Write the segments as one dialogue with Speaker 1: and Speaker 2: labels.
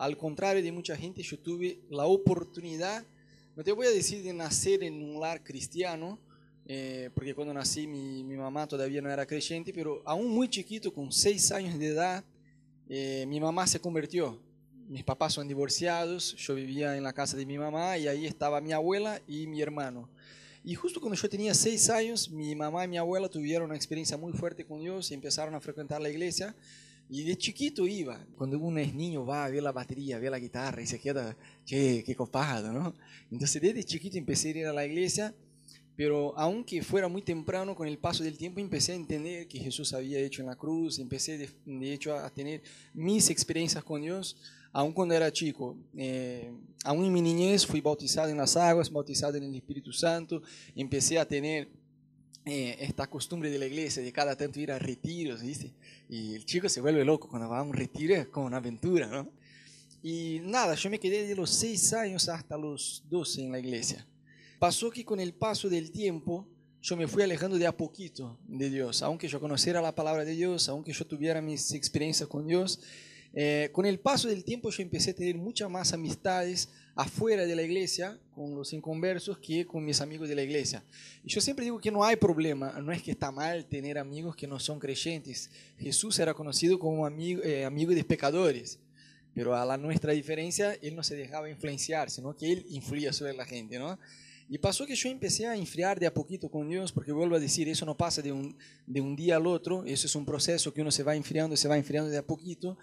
Speaker 1: al contrario de mucha gente, yo tuve la oportunidad, no te voy a decir de nacer en un lar cristiano, eh, porque cuando nací mi, mamá todavía no era creyente, pero aún muy chiquito, con seis años de edad, eh, mi mamá se convirtió. Mis papás son divorciados, yo vivía en la casa de mi mamá y ahí estaba mi abuela y mi hermano. Y justo cuando yo tenía seis años, mi mamá y mi abuela tuvieron una experiencia muy fuerte con Dios y empezaron a frecuentar la iglesia. Y de chiquito iba. Cuando uno es niño va a ver la batería, ve la guitarra y se queda, che, qué copado, ¿no? Entonces desde chiquito empecé a ir a la iglesia, pero aunque fuera muy temprano, con el paso del tiempo empecé a entender que Jesús había hecho en la cruz, empecé de, de hecho a tener mis experiencias con Dios aún cuando era chico, eh, aún en mi niñez fui bautizado en las aguas, bautizado en el Espíritu Santo, empecé a tener eh, esta costumbre de la iglesia de cada tanto ir a retiros, ¿viste? Y el chico se vuelve loco cuando va a un retiro, es como una aventura, ¿no? Y nada, yo me quedé de los 6 años hasta los 12 en la iglesia. Pasó que con el paso del tiempo, yo me fui alejando de a poquito de Dios, aunque yo conociera la palabra de Dios, aunque yo tuviera mis experiencias con Dios, eh, con el paso del tiempo yo empecé a tener muchas más amistades afuera de la iglesia con los inconversos que con mis amigos de la iglesia. Y yo siempre digo que no hay problema, no es que está mal tener amigos que no son creyentes. Jesús era conocido como amigo, eh, amigo de pecadores, pero a la nuestra diferencia, él no se dejaba influenciar, sino que él influía sobre la gente, ¿no? Y pasó que yo empecé a enfriar de a poquito con Dios, porque vuelvo a decir, eso no pasa de un, de un día al otro, eso es un proceso que uno se va enfriando, se va enfriando de a poquito.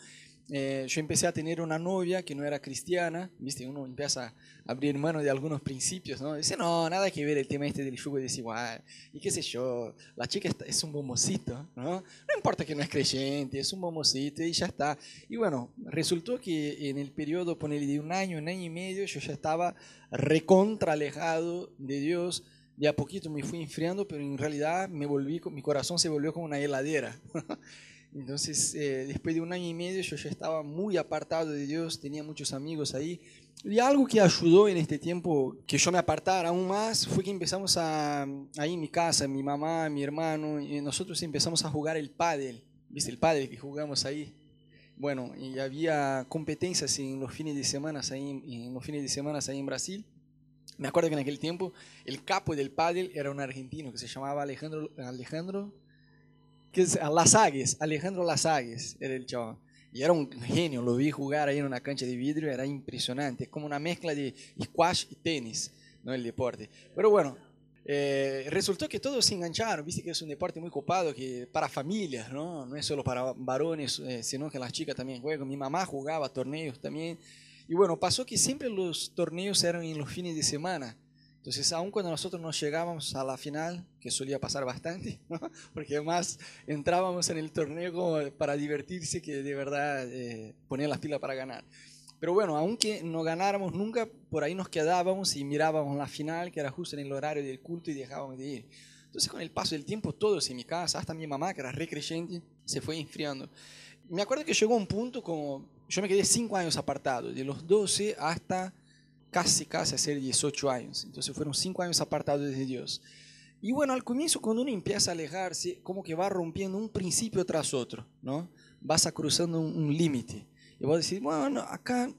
Speaker 1: Eh, yo empecé a tener una novia que no era cristiana, ¿viste? Uno empieza a abrir mano de algunos principios, ¿no? Dice, no, nada que ver el tema este del yugo desigual, y qué sé yo, la chica es un bombocito, ¿no? No importa que no es creyente, es un bombocito y ya está. Y bueno, resultó que en el periodo, ponele de un año, un año y medio, yo ya estaba recontra alejado de Dios, de a poquito me fui enfriando, pero en realidad me volví, mi corazón se volvió como una heladera. Entonces, eh, después de un año y medio, yo ya estaba muy apartado de Dios, tenía muchos amigos ahí. Y algo que ayudó en este tiempo que yo me apartara aún más fue que empezamos a, ahí en mi casa, mi mamá, mi hermano, y nosotros empezamos a jugar el pádel. ¿Viste el pádel que jugamos ahí? Bueno, y había competencias en los fines de semana ahí, en los fines de semana ahí en Brasil. Me acuerdo que en aquel tiempo el capo del pádel era un argentino que se llamaba Alejandro, Alejandro que es Alejandro Lasagues era el chaval. Y era un genio, lo vi jugar ahí en una cancha de vidrio, era impresionante, como una mezcla de squash y tenis, ¿no? El deporte. Pero bueno, eh, resultó que todos se engancharon, viste que es un deporte muy copado, que para familias, ¿no? No es solo para varones, eh, sino que las chicas también juegan. Mi mamá jugaba torneos también. Y bueno, pasó que siempre los torneos eran en los fines de semana. Entonces, aun cuando nosotros nos llegábamos a la final, que solía pasar bastante, porque además entrábamos en el torneo como para divertirse, que de verdad eh, ponían las pilas para ganar. Pero bueno, aunque no ganáramos nunca, por ahí nos quedábamos y mirábamos la final, que era justo en el horario del culto, y dejábamos de ir. Entonces, con el paso del tiempo, todos en mi casa, hasta mi mamá, que era re creyente, se fue enfriando. Me acuerdo que llegó un punto como, yo me quedé cinco años apartado, de los 12 hasta casi, casi a ser 18 años. Entonces fueron 5 años apartados de Dios. Y bueno, al comienzo cuando uno empieza a alejarse, como que va rompiendo un principio tras otro, ¿no? Vas a cruzando un, límite. Y vas a decir, bueno, acá,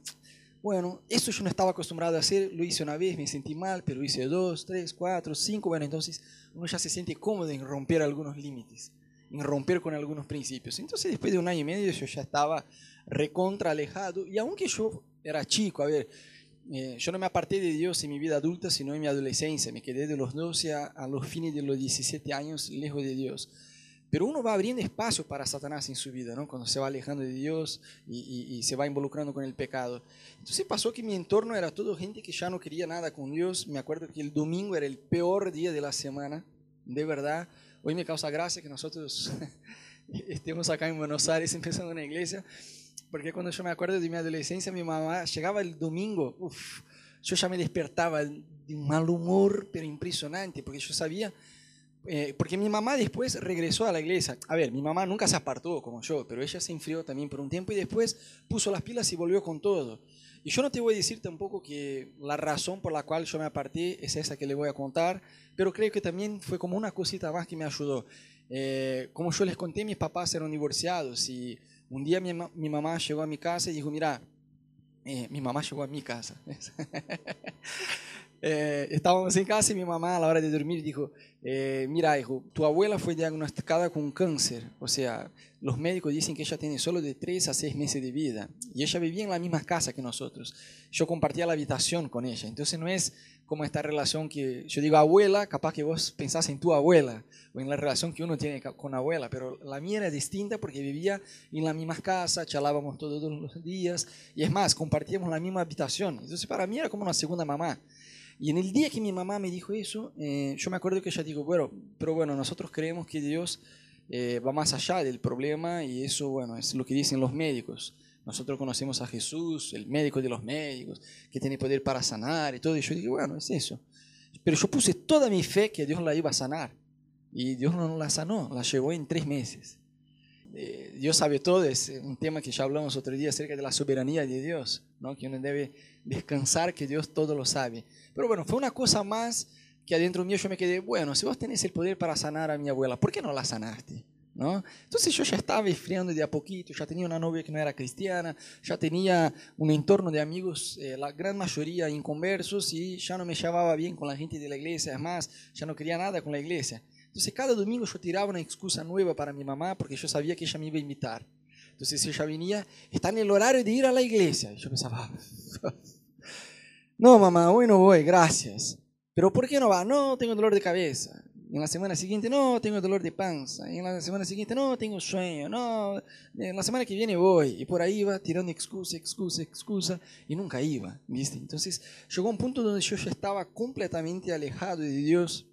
Speaker 1: bueno, eso yo no estaba acostumbrado a hacer, lo hice una vez, me sentí mal, pero hice dos, tres, cuatro, cinco, bueno, entonces uno ya se siente cómodo en romper algunos límites, en romper con algunos principios. Entonces después de un año y medio yo ya estaba recontra alejado, y aunque yo era chico, a ver, eh, yo no me aparté de Dios en mi vida adulta, sino en mi adolescencia. Me quedé de los 12 a, los fines de los 17 años lejos de Dios. Pero uno va abriendo espacio para Satanás en su vida, ¿no? Cuando se va alejando de Dios y, se va involucrando con el pecado. Entonces pasó que mi entorno era todo gente que ya no quería nada con Dios. Me acuerdo que el domingo era el peor día de la semana, de verdad. Hoy me causa gracia que nosotros estemos acá en Buenos Aires empezando una iglesia porque cuando yo me acuerdo de mi adolescencia, mi mamá llegaba el domingo, uf, yo ya me despertaba de un mal humor, pero impresionante, porque yo sabía, eh, porque mi mamá después regresó a la iglesia. A ver, mi mamá nunca se apartó como yo, pero ella se enfrió también por un tiempo y después puso las pilas y volvió con todo. Y yo no te voy a decir tampoco que la razón por la cual yo me aparté es esa que le voy a contar, pero creo que también fue como una cosita más que me ayudó. Eh, como yo les conté, mis papás eran divorciados y un día mi, mamá llegó a mi casa y dijo, mira, eh, mi mamá llegó a mi casa. Eh, estábamos en casa y mi mamá a la hora de dormir dijo, eh, mira hijo, tu abuela fue diagnosticada con cáncer, o sea, los médicos dicen que ella tiene solo de 3 a 6 meses de vida y ella vivía en la misma casa que nosotros. Yo compartía la habitación con ella, entonces no es como esta relación que yo digo abuela, capaz que vos pensás en tu abuela o en la relación que uno tiene con abuela, pero la mía era distinta porque vivía en la misma casa, charlábamos todos los días y es más, compartíamos la misma habitación. Entonces para mí era como una segunda mamá. Y en el día que mi mamá me dijo eso, eh, yo me acuerdo que ella dijo, bueno, pero bueno, nosotros creemos que Dios eh, va más allá del problema y eso, bueno, es lo que dicen los médicos. Nosotros conocemos a Jesús, el médico de los médicos, que tiene poder para sanar y todo. Y yo dije, bueno, es eso. Pero yo puse toda mi fe que Dios la iba a sanar. Y Dios no la sanó, la llevó en tres meses. Eh, Dios sabe todo, es un tema que ya hablamos otro día acerca de la soberanía de Dios, ¿no? que uno debe descansar que Dios todo lo sabe. Pero bueno, fue una cosa más que adentro mío yo me quedé, bueno, si vos tenés el poder para sanar a mi abuela, ¿por qué no la sanaste? ¿No? Entonces yo ya estaba esfriando de a poquito, ya tenía una novia que no era cristiana, ya tenía un entorno de amigos, eh, la gran mayoría inconversos, y ya no me llevaba bien con la gente de la iglesia, además, ya no quería nada con la iglesia. Entonces cada domingo yo tiraba una excusa nueva para mi mamá porque yo sabía que ella me iba a invitar. Entonces ella venía, está en el horario de ir a la iglesia. Y yo pensaba, no mamá, hoy no voy, gracias. Pero ¿por qué no va? No, tengo dolor de cabeza. En la semana siguiente, no, tengo dolor de panza. En la semana siguiente, no, tengo sueño. No, en la semana que viene voy. Y por ahí iba tirando excusa, excusa, excusa. Y nunca iba, ¿viste? Entonces llegó un punto donde yo ya estaba completamente alejado de Dios.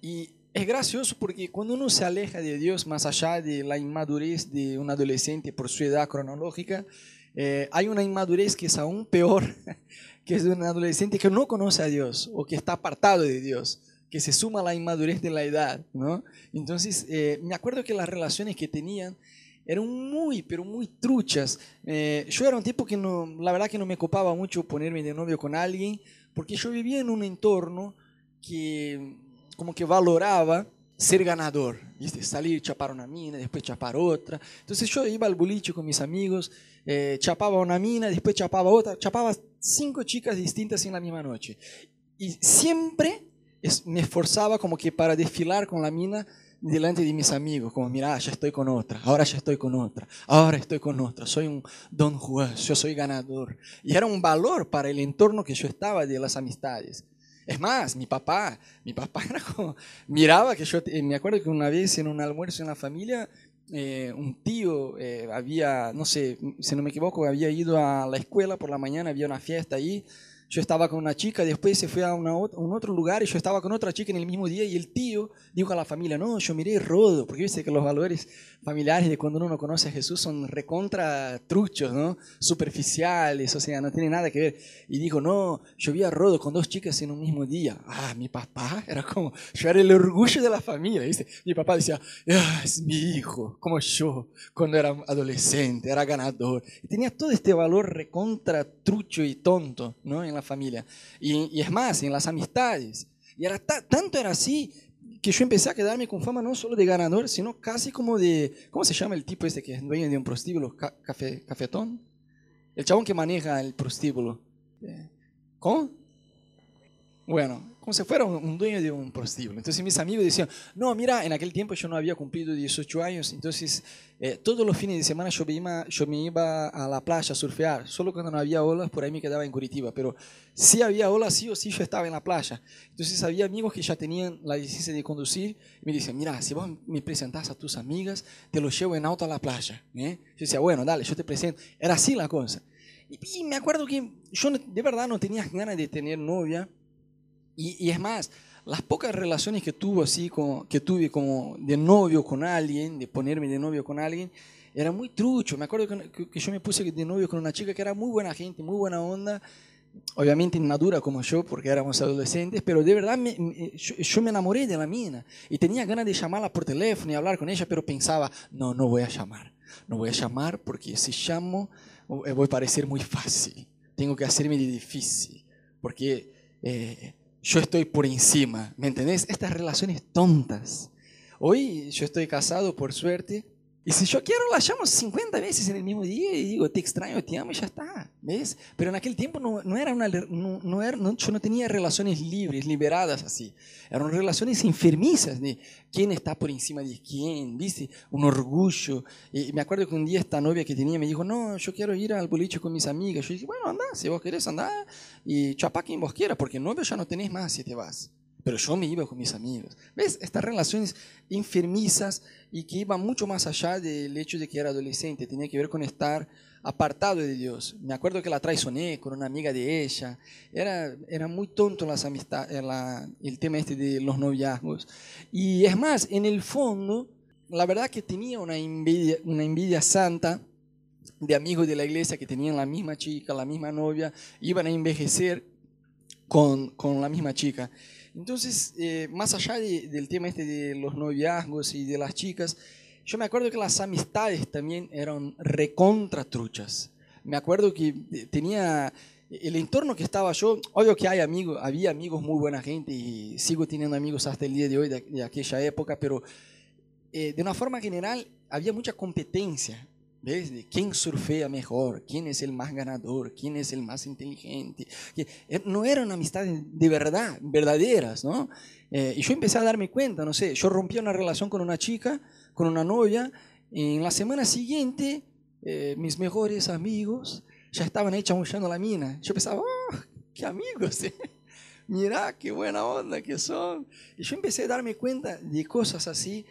Speaker 1: Y es gracioso porque cuando uno se aleja de Dios, más allá de la inmadurez de un adolescente por su edad cronológica, eh, hay una inmadurez que es aún peor, que es de un adolescente que no conoce a Dios o que está apartado de Dios, que se suma a la inmadurez de la edad. ¿no? Entonces, eh, me acuerdo que las relaciones que tenían eran muy, pero muy truchas. Eh, yo era un tipo que no, la verdad que no me copaba mucho ponerme de novio con alguien, porque yo vivía en un entorno que como que valoraba ser ganador, ¿viste? salir, chapar una mina, después chapar otra. Entonces yo iba al boliche con mis amigos, eh, chapaba una mina, después chapaba otra, chapaba cinco chicas distintas en la misma noche. Y siempre me esforzaba como que para desfilar con la mina delante de mis amigos, como, mira, ya estoy con otra, ahora ya estoy con otra, ahora estoy con otra, soy un don Juan, yo soy ganador. Y era un valor para el entorno que yo estaba de las amistades. Es más, mi papá, mi papá era como, miraba que yo, eh, me acuerdo que una vez en un almuerzo en la familia, eh, un tío eh, había, no sé, si no me equivoco, había ido a la escuela por la mañana, había una fiesta ahí, yo estaba con una chica, después se fue a un otro lugar y yo estaba con otra chica en el mismo día y el tío dijo a la familia, no, yo miré Rodo, porque viste que los valores familiares de cuando uno no conoce a Jesús son recontra truchos, ¿no? Superficiales, o sea, no tiene nada que ver. Y dijo, no, yo vi a Rodo con dos chicas en un mismo día. Ah, mi papá era como, yo era el orgullo de la familia, ¿viste? Mi papá decía, ah, es mi hijo, como yo, cuando era adolescente, era ganador. Y tenía todo este valor recontra trucho y tonto, ¿no? La familia. Y, es más, en las amistades. Y era tanto era así que yo empecé a quedarme con fama no solo de ganador, sino casi como de, ¿cómo se llama el tipo este que es dueño de un prostíbulo? café, ¿Cafetón? El chabón que maneja el prostíbulo. Eh, ¿Cómo? Bueno, como si fuera un dueño de un prostíbulo. Entonces mis amigos decían, no, mira, en aquel tiempo yo no había cumplido 18 años, entonces eh, todos los fines de semana yo me, iba, yo me iba a la playa a surfear, solo cuando no había olas, por ahí me quedaba en Curitiba, pero si había olas, sí o sí yo estaba en la playa. Entonces había amigos que ya tenían la licencia de conducir y me decían, mira, si vos me presentás a tus amigas, te los llevo en auto a la playa. ¿eh? Yo decía, bueno, dale, yo te presento. Era así la cosa. Y, y me acuerdo que yo de verdad no tenía ganas de tener novia, y, es más, las pocas relaciones que, tuvo así, que tuve como de novio con alguien, de ponerme de novio con alguien, era muy trucho. Me acuerdo que, yo me puse de novio con una chica que era muy buena gente, muy buena onda, obviamente inmadura como yo, porque éramos adolescentes, pero de verdad yo, me enamoré de la mina. Y tenía ganas de llamarla por teléfono y hablar con ella, pero pensaba, no, no voy a llamar, no voy a llamar porque si llamo eh, voy a parecer muy fácil, tengo que hacerme difícil, porque... Eh, yo estoy por encima, ¿me entendés? Estas relaciones tontas. Hoy yo estoy casado, por suerte, Y si yo quiero, la llamo 50 veces en el mismo día y digo, te extraño, te amo y ya está. ¿Ves? Pero en aquel tiempo no, no era una, no, no era, yo no tenía relaciones libres, liberadas así. Eran relaciones enfermizas de quién está por encima de quién, ¿viste? Un orgullo. Y me acuerdo que un día esta novia que tenía me dijo, no, yo quiero ir al boliche con mis amigas. Yo dije, bueno, anda, si vos querés andar y chapá quien vos quieras, porque novio ya no tenés más si te vas pero yo me iba con mis amigos. ¿Ves? Estas relaciones enfermizas y que iban mucho más allá del hecho de que era adolescente, tenía que ver con estar apartado de Dios. Me acuerdo que la traicioné con una amiga de ella. Era, era muy tonto las amistades, el tema este de los noviazgos. Y es más, en el fondo, la verdad que tenía una envidia, una envidia santa de amigos de la iglesia que tenían la misma chica, la misma novia, iban a envejecer con, con la misma chica. Entonces, eh, más allá del tema este de los noviazgos y de las chicas, yo me acuerdo que las amistades también eran recontratruchas. Me acuerdo que eh, tenía el entorno que estaba yo, obvio que hay amigos, había amigos muy buena gente y sigo teniendo amigos hasta el día de hoy de, aquella época, pero eh, de una forma general había mucha competencia ¿Ves? quién surfea mejor, quién es el más ganador, quién es el más inteligente. Eh, no eran amistades de verdad, verdaderas, ¿no? Eh, y yo empecé a darme cuenta, no sé, yo rompí una relación con una chica, con una novia, y en la semana siguiente eh, mis mejores amigos ya estaban chamullando la mina. Yo pensaba, oh, qué amigos, mira qué buena onda que son. Y yo empecé a darme cuenta de cosas así,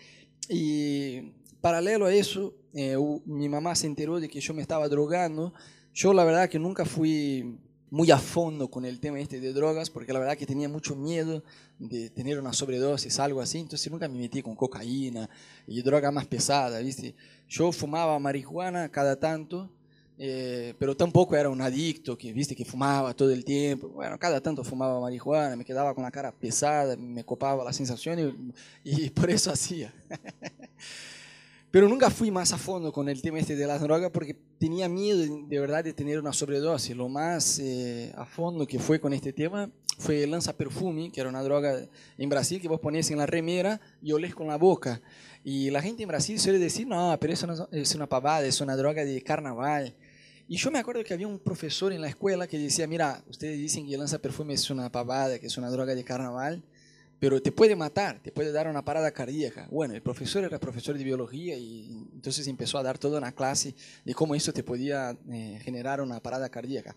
Speaker 1: y paralelo a eso, eh, mi mamá se enteró de que yo me estaba drogando. Yo la verdad que nunca fui muy a fondo con el tema este de drogas, porque la verdad que tenía mucho miedo de tener una sobredosis, algo así, entonces nunca me metí con cocaína y droga más pesada, ¿viste? Yo fumaba marihuana cada tanto, eh, pero tampoco era un adicto que, viste, que fumaba todo el tiempo. Bueno, cada tanto fumaba marihuana, me quedaba con la cara pesada, me copaba la sensación y, y por eso hacía. Pero nunca fui más a fondo con el tema este de las drogas porque tenía miedo de, verdad de tener una sobredosis. Lo más eh, a fondo que fue con este tema fue el lanza perfume, que era una droga en Brasil que vos ponías en la remera y olés con la boca. Y la gente en Brasil suele decir, no, pero eso no es una pavada, es una droga de carnaval. Y yo me acuerdo que había un profesor en la escuela que decía, mira, ustedes dicen que el lanza perfume es una pavada, que es una droga de carnaval pero te puede matar, te puede dar una parada cardíaca. Bueno, el profesor era profesor de biología y entonces empezó a dar toda una clase de cómo eso te podía eh, generar una parada cardíaca.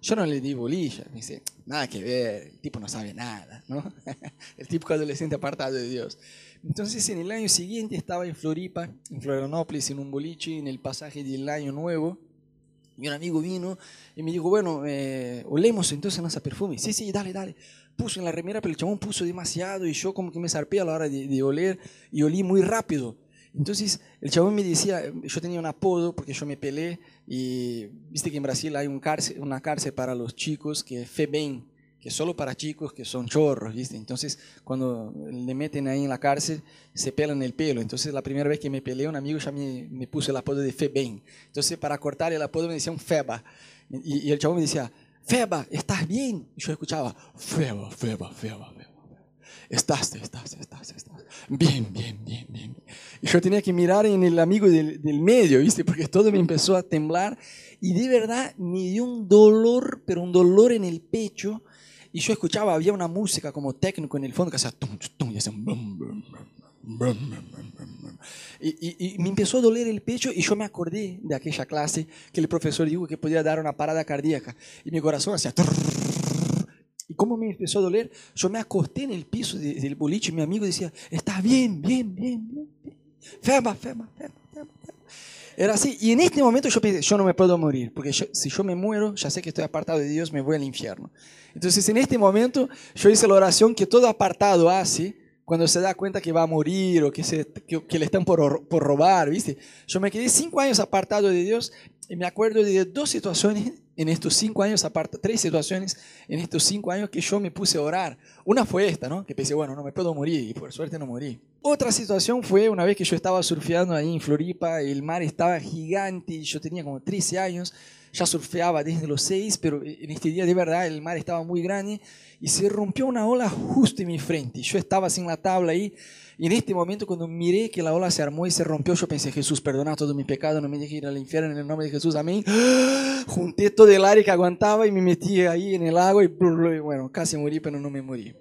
Speaker 1: Yo no le di bolilla, me dice, nada que ver, el tipo no sabe nada, ¿no? el típico adolescente apartado de Dios. Entonces en el año siguiente estaba en Floripa, en Florianópolis, en un boliche, en el pasaje del Año Nuevo, y un amigo vino y me dijo, bueno, eh, olemos entonces ese perfume. Sí, sí, dale, dale puso en la remera, pero el chabón puso demasiado y yo como que me zarpé a la hora de, oler y olí muy rápido. Entonces el chabón me decía, yo tenía un apodo porque yo me pelé y viste que en Brasil hay un cárcel, una cárcel para los chicos que es FEBEM, que es solo para chicos que son chorros, ¿viste? Entonces cuando le meten ahí en la cárcel se pelan el pelo. Entonces la primera vez que me peleé un amigo ya me, me puso el apodo de FEBEM. Entonces para cortar el apodo me decían FEBA. Y, y el chabón me decía, Feba, ¿estás bien? Y yo escuchaba, Feba, Feba, Feba, Feba. Estás, estás, estás, estás. Bien, bien, bien, bien. Y yo tenía que mirar en el amigo del, medio, ¿viste? Porque todo me empezó a temblar y de verdad me dio un dolor, pero un dolor en el pecho. Y yo escuchaba, había una música como técnico en el fondo que hacía tum, tum, y hacía brum, brum, brum, y, me empezó a doler el pecho y yo me acordé de aquella clase que el profesor dijo que podía dar una parada cardíaca. Y mi corazón hacía... Y como me empezó a doler, yo me acosté en el piso del boliche y mi amigo decía, está bien, bien, bien, bien. bien. Fema, fema, fema, Era así. Y en este momento yo pensé, yo no me puedo morir, porque si yo me muero, ya sé que estoy apartado de Dios, me voy al infierno. Entonces en este momento yo hice la oración que todo apartado hace cuando se da cuenta que va a morir o que, se, que, le están por, por, robar, ¿viste? Yo me quedé cinco años apartado de Dios y me acuerdo de dos situaciones en estos cinco años, aparte, tres situaciones en estos cinco años que yo me puse a orar. Una fue esta, ¿no? Que pensé, bueno, no me puedo morir y por suerte no morí. Otra situación fue una vez que yo estaba surfeando ahí en Floripa, el mar estaba gigante yo tenía como 13 años ya surfeaba desde los seis, pero en este día de verdad el mar estaba muy grande y se rompió una ola justo en mi frente. Yo estaba sin la tabla ahí y en este momento cuando miré que la ola se armó y se rompió, yo pensé, Jesús, perdona todo mi pecado, no me dejes ir al infierno en el nombre de Jesús, amén. Junté todo el aire que aguantaba y me metí ahí en el agua y bueno, casi morí, pero no me morí.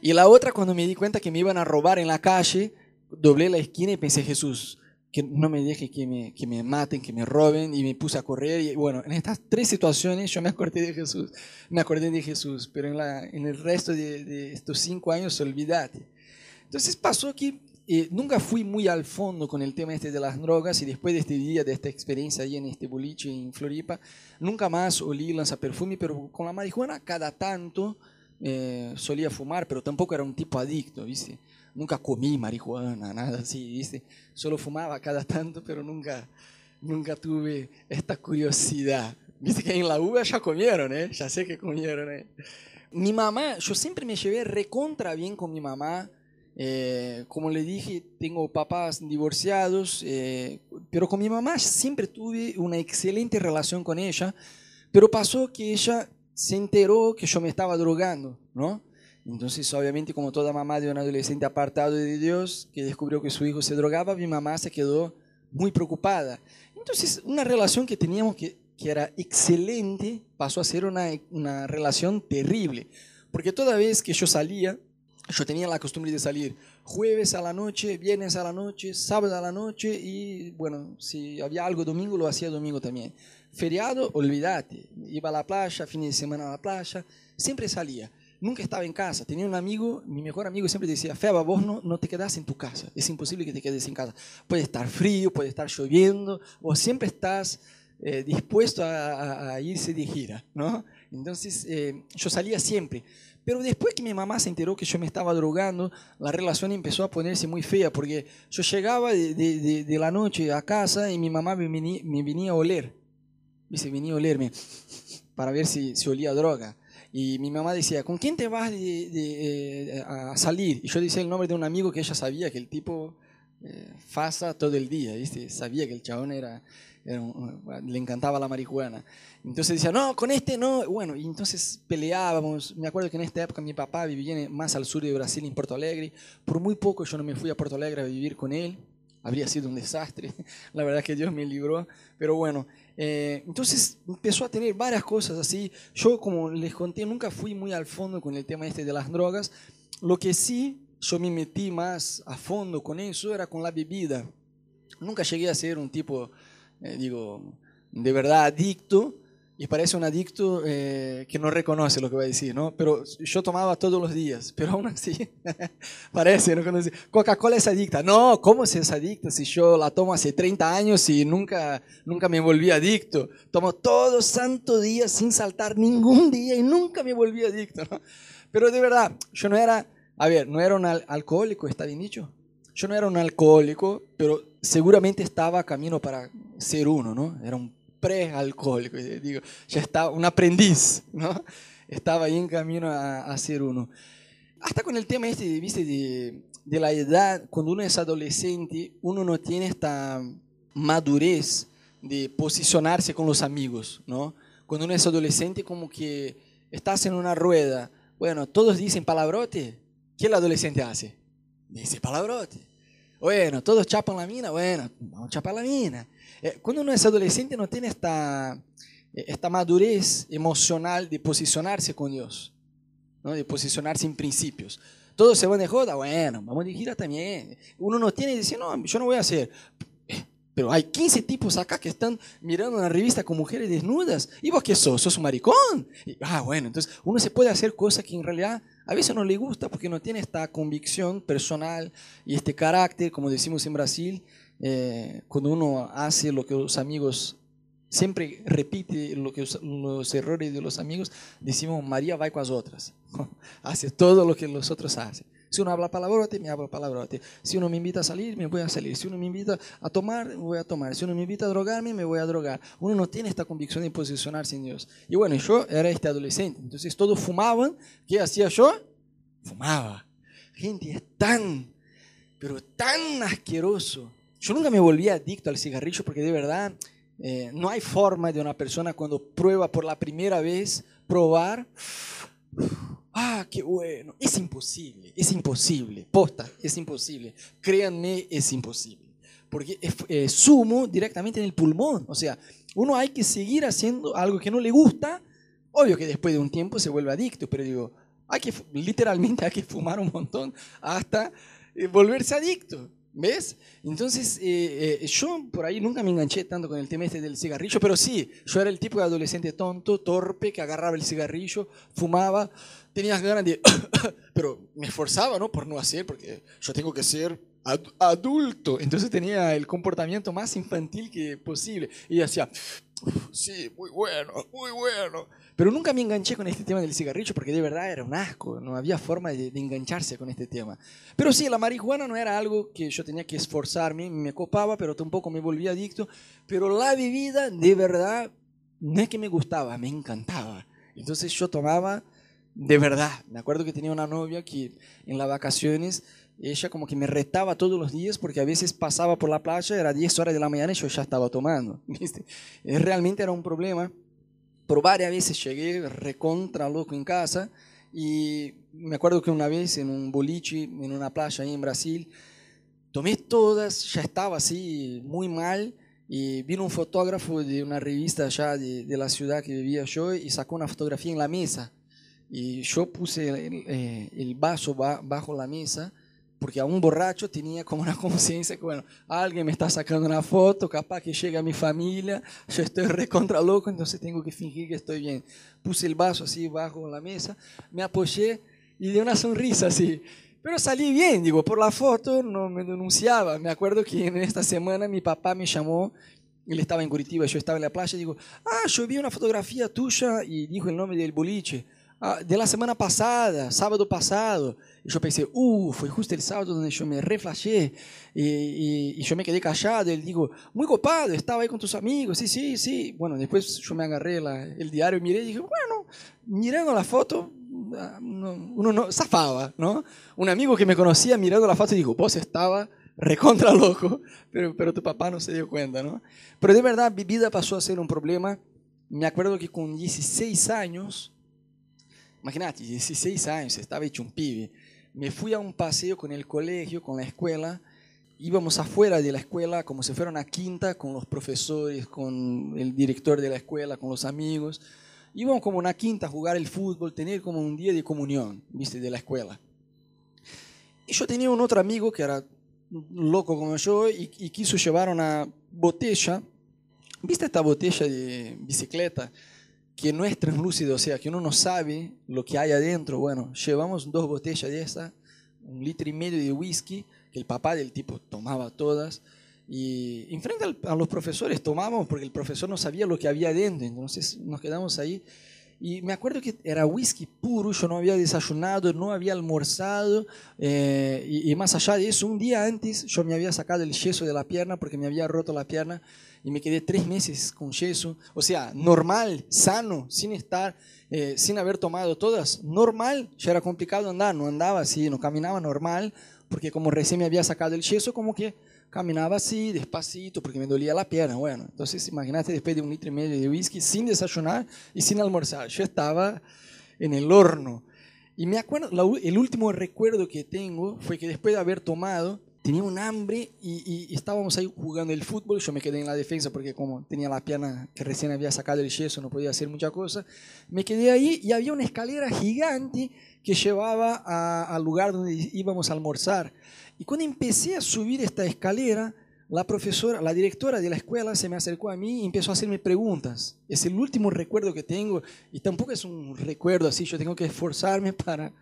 Speaker 1: Y la otra, cuando me di cuenta que me iban a robar en la calle, doblé la esquina y pensé, Jesús, que no me deje que me, que me maten, que me roben, y me puse a correr. Y bueno, en estas tres situaciones yo me acordé de Jesús, me acordé de Jesús, pero en, la, en el resto de, de estos cinco años, olvídate. Entonces pasó que eh, nunca fui muy al fondo con el tema este de las drogas y después de este día, de esta experiencia ahí en este boliche en Floripa, nunca más olí perfume, pero con la marihuana cada tanto eh, solía fumar, pero tampoco era un tipo adicto, ¿viste? Nunca comí marihuana, nada así, ¿viste? Solo fumaba cada tanto, pero nunca, nunca tuve esta curiosidad. Viste que en la uva ya comieron, ¿eh? Ya sé que comieron, ¿eh? Mi mamá, yo siempre me llevé recontra bien con mi mamá. Eh, como le dije, tengo papás divorciados, eh, pero con mi mamá siempre tuve una excelente relación con ella. Pero pasó que ella se enteró que yo me estaba drogando, ¿no? Entonces, obviamente, como toda mamá de un adolescente apartado de Dios, que descubrió que su hijo se drogaba, mi mamá se quedó muy preocupada. Entonces, una relación que teníamos que, que era excelente pasó a ser una, una relación terrible. Porque toda vez que yo salía, yo tenía la costumbre de salir jueves a la noche, viernes a la noche, sábado a la noche y bueno, si había algo domingo, lo hacía domingo también. Feriado, olvídate. Iba a la playa, fin de semana a la playa, siempre salía. Nunca estaba en casa. Tenía un amigo, mi mejor amigo siempre decía, Feba, vos no, no te quedas en tu casa. Es imposible que te quedes en casa. Puede estar frío, puede estar lloviendo, o siempre estás eh, dispuesto a, irse de gira, ¿no? Entonces, eh, yo salía siempre. Pero después que mi mamá se enteró que yo me estaba drogando, la relación empezó a ponerse muy fea, porque yo llegaba de, de, la noche a casa y mi mamá me venía, me venía a oler dice, venía a olerme para ver si, si olía droga. Y mi mamá decía, ¿con quién te vas eh, a salir? Y yo decía el nombre de un amigo que ella sabía que el tipo eh, fasa todo el día, ¿viste? Sabía que el chabón era, le encantaba la marihuana. Entonces decía, no, con este no. Bueno, y entonces peleábamos. Me acuerdo que en esta época mi papá vivía más al sur de Brasil, en Porto Alegre. Por muy poco yo no me fui a Porto Alegre a vivir con él. Habría sido un desastre. La verdad que Dios me libró. Pero bueno, eh, entonces empezó a tener varias cosas así. Yo, como les conté, nunca fui muy al fondo con el tema este de las drogas. Lo que sí, yo me metí más a fondo con eso era con la bebida. Nunca llegué a ser un tipo, eh, digo, de verdad adicto, y parece un adicto eh, que no reconoce lo que va a decir, ¿no? Pero yo tomaba todos los días, pero aún así parece, ¿no? Coca-Cola es adicta. No, ¿cómo se es adicta si yo la tomo hace 30 años y nunca, nunca me volví adicto? Tomo todo santo día sin saltar ningún día y nunca me volví adicto, ¿no? Pero de verdad, yo no era, a ver, no era un alcohólico, está bien dicho. Yo no era un alcohólico, pero seguramente estaba camino para ser uno, ¿no? Era un pre-alcohólico, digo, ya estaba un aprendiz, ¿no? Estaba ahí en camino a, ser uno. Hasta con el tema este, ¿viste? De, de la edad, cuando uno es adolescente, uno no tiene esta madurez de posicionarse con los amigos, ¿no? Cuando uno es adolescente, como que estás en una rueda, bueno, todos dicen palabrote, ¿qué el adolescente hace? Dice palabrote. Bueno, todos chapan la mina, bueno, vamos a chapar la mina. Eh, cuando uno es adolescente no tiene esta, eh, esta madurez emocional de posicionarse con Dios, ¿no? de posicionarse en principios. Todos se van de joda, bueno, vamos de gira también. Uno no tiene y dice, no, yo no voy a hacer. Eh, pero hay 15 tipos acá que están mirando una revista con mujeres desnudas. ¿Y vos qué sos? ¿Sos un maricón? ah, bueno, entonces uno se puede hacer cosas que en realidad a veces no le gusta porque no tiene esta convicción personal y este carácter, como decimos en Brasil, eh, cuando uno hace lo que los amigos, siempre repite lo que los errores de los amigos, decimos, María va con las otras. hace todo lo que los otros hacen. Si uno habla palabrote, me habla palabrote. Si uno me invita a salir, me voy a salir. Si uno me invita a tomar, me voy a tomar. Si uno me invita a drogarme, me voy a drogar. Uno no tiene esta convicción de posicionarse en Dios. Y bueno, yo era este adolescente. Entonces todos fumaban. ¿Qué hacía yo? Fumaba. Gente, es tan, pero tan asqueroso yo nunca me volví adicto al cigarrillo porque de verdad Eh, no hay forma de una persona cuando prueba por la primera vez, probar, ah, qué bueno, es imposible, es imposible, posta, es imposible, créanme, es imposible, porque es eh, sumo directamente en el pulmón, o sea, uno hay que seguir haciendo algo que no le gusta, obvio que después de un tiempo se vuelve adicto, pero digo, hay que, literalmente hay que fumar un montón hasta eh, volverse adicto. ¿Ves? Entonces, eh, yo por ahí nunca me enganché tanto con el tema este del cigarrillo, pero sí, yo era el tipo de adolescente tonto, torpe, que agarraba el cigarrillo, fumaba, tenía ganas de... pero me esforzaba, ¿no? Por no hacer, porque yo tengo que ser adulto. Entonces tenía el comportamiento más infantil que posible. Y decía, sí, muy bueno, muy bueno. Pero nunca me enganché con este tema del cigarrillo porque de verdad era un asco, no había forma de, engancharse con este tema. Pero sí, la marihuana no era algo que yo tenía que esforzarme, me copaba, pero tampoco me volvía adicto. Pero la bebida, de verdad, no es que me gustaba, me encantaba. Entonces yo tomaba de verdad. Me acuerdo que tenía una novia que en las vacaciones ella como que me retaba todos los días porque a veces pasaba por la playa, era 10 horas de la mañana y yo ya estaba tomando. ¿viste? Realmente era un problema por varias veces llegué recontra loco en casa y me acuerdo que una vez en un boliche, en una playa ahí en Brasil, tomé todas, ya estaba así muy mal y vino un fotógrafo de una revista allá de la ciudad que vivía yo y sacó una fotografía en la mesa. Y yo puse el, eh, el vaso bajo la mesa porque a un borracho tenía como una conciencia que, bueno, alguien me está sacando una foto, capaz que llega mi familia, yo estoy recontra loco, entonces tengo que fingir que estoy bien. Puse el vaso así bajo la mesa, me apoyé y di una sonrisa así. Pero salí bien, digo, por la foto no me denunciaba. Me acuerdo que en esta semana mi papá me llamó, él estaba en Curitiba, yo estaba en la playa, digo, ah, yo vi una fotografía tuya y dijo el nombre del boliche. Ah, de la semana pasada, sábado pasado. Y yo pensé, uh, fue justo el sábado donde yo me reflashé y, yo me quedé callado. Y él digo, muy copado, estaba ahí con tus amigos, sí, sí, sí. Bueno, después yo me agarré la, el diario y miré y dije, bueno, mirando la foto, ah, uno no, zafaba, ¿no? Un amigo que me conocía mirando la foto dijo, vos estaba recontra loco, pero, pero tu papá no se dio cuenta, ¿no? Pero de verdad mi vida pasó a ser un problema. Me acuerdo que con 16 años Imagínate, 16 años, estaba hecho un pibe. Me fui a un paseo con el colegio, con la escuela. Íbamos afuera de la escuela como si fuera una quinta, con los profesores, con el director de la escuela, con los amigos. Íbamos como una quinta a jugar el fútbol, tener como un día de comunión, viste, de la escuela. Y yo tenía un otro amigo que era loco como yo y, y quiso llevar una botella. ¿Viste esta botella de bicicleta? Que no es translúcido, o sea, que uno no sabe lo que hay adentro. Bueno, llevamos dos botellas de esa, un litro y medio de whisky, que el papá del tipo tomaba todas, y enfrente a los profesores tomamos porque el profesor no sabía lo que había adentro, entonces nos quedamos ahí. Y me acuerdo que era whisky puro, yo no había desayunado, no había almorzado, eh, y, y, más allá de eso, un día antes yo me había sacado el yeso de la pierna porque me había roto la pierna y me quedé tres meses con yeso. O sea, normal, sano, sin estar, eh, sin haber tomado todas. Normal, ya era complicado andar, no andaba así, no caminaba normal, porque como recién me había sacado el yeso, como que caminaba así, despacito, porque me dolía la pierna. Bueno, entonces imagínate después de un litro y medio de whisky, sin desayunar y sin almorzar. Yo estaba en el horno. Y me acuerdo, el último recuerdo que tengo fue que después de haber tomado, tenía un hambre y, estábamos ahí jugando el fútbol. Yo me quedé en la defensa porque como tenía la pierna que recién había sacado el yeso, no podía hacer mucha cosa. Me quedé ahí y había una escalera gigante que llevaba al lugar donde íbamos a almorzar. Y cuando empecé a subir esta escalera, la profesora, la directora de la escuela se me acercó a mí y empezó a hacerme preguntas. Es el último recuerdo que tengo y tampoco es un recuerdo así, yo tengo que esforzarme para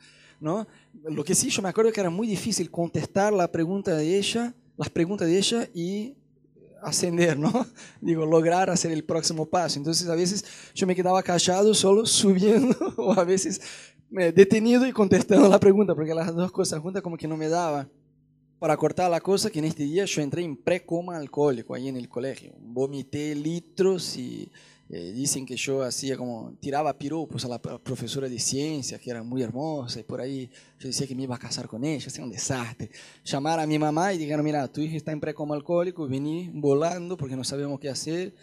Speaker 1: ¿no? Lo que sí yo me acuerdo que era muy difícil contestar la pregunta de ella, las preguntas de ella y ascender, ¿no? Digo, lograr hacer el próximo paso. Entonces a veces yo me quedaba callado solo subiendo o a veces detenido y contestando la pregunta porque las dos cosas juntas como que no me daba. Para cortar la cosa, que en este día yo entré en pre-coma alcohólico ahí en el colegio. Vomité litros y eh, dicen que yo hacía como, tiraba piropos a la profesora de ciencias, que era muy hermosa, y por ahí yo decía que me iba a casar con ella, hacía un desastre. Llamar a mi mamá y dijeron, mira, tu hija está en precoma alcohólico, vení volando porque no sabemos qué hacer.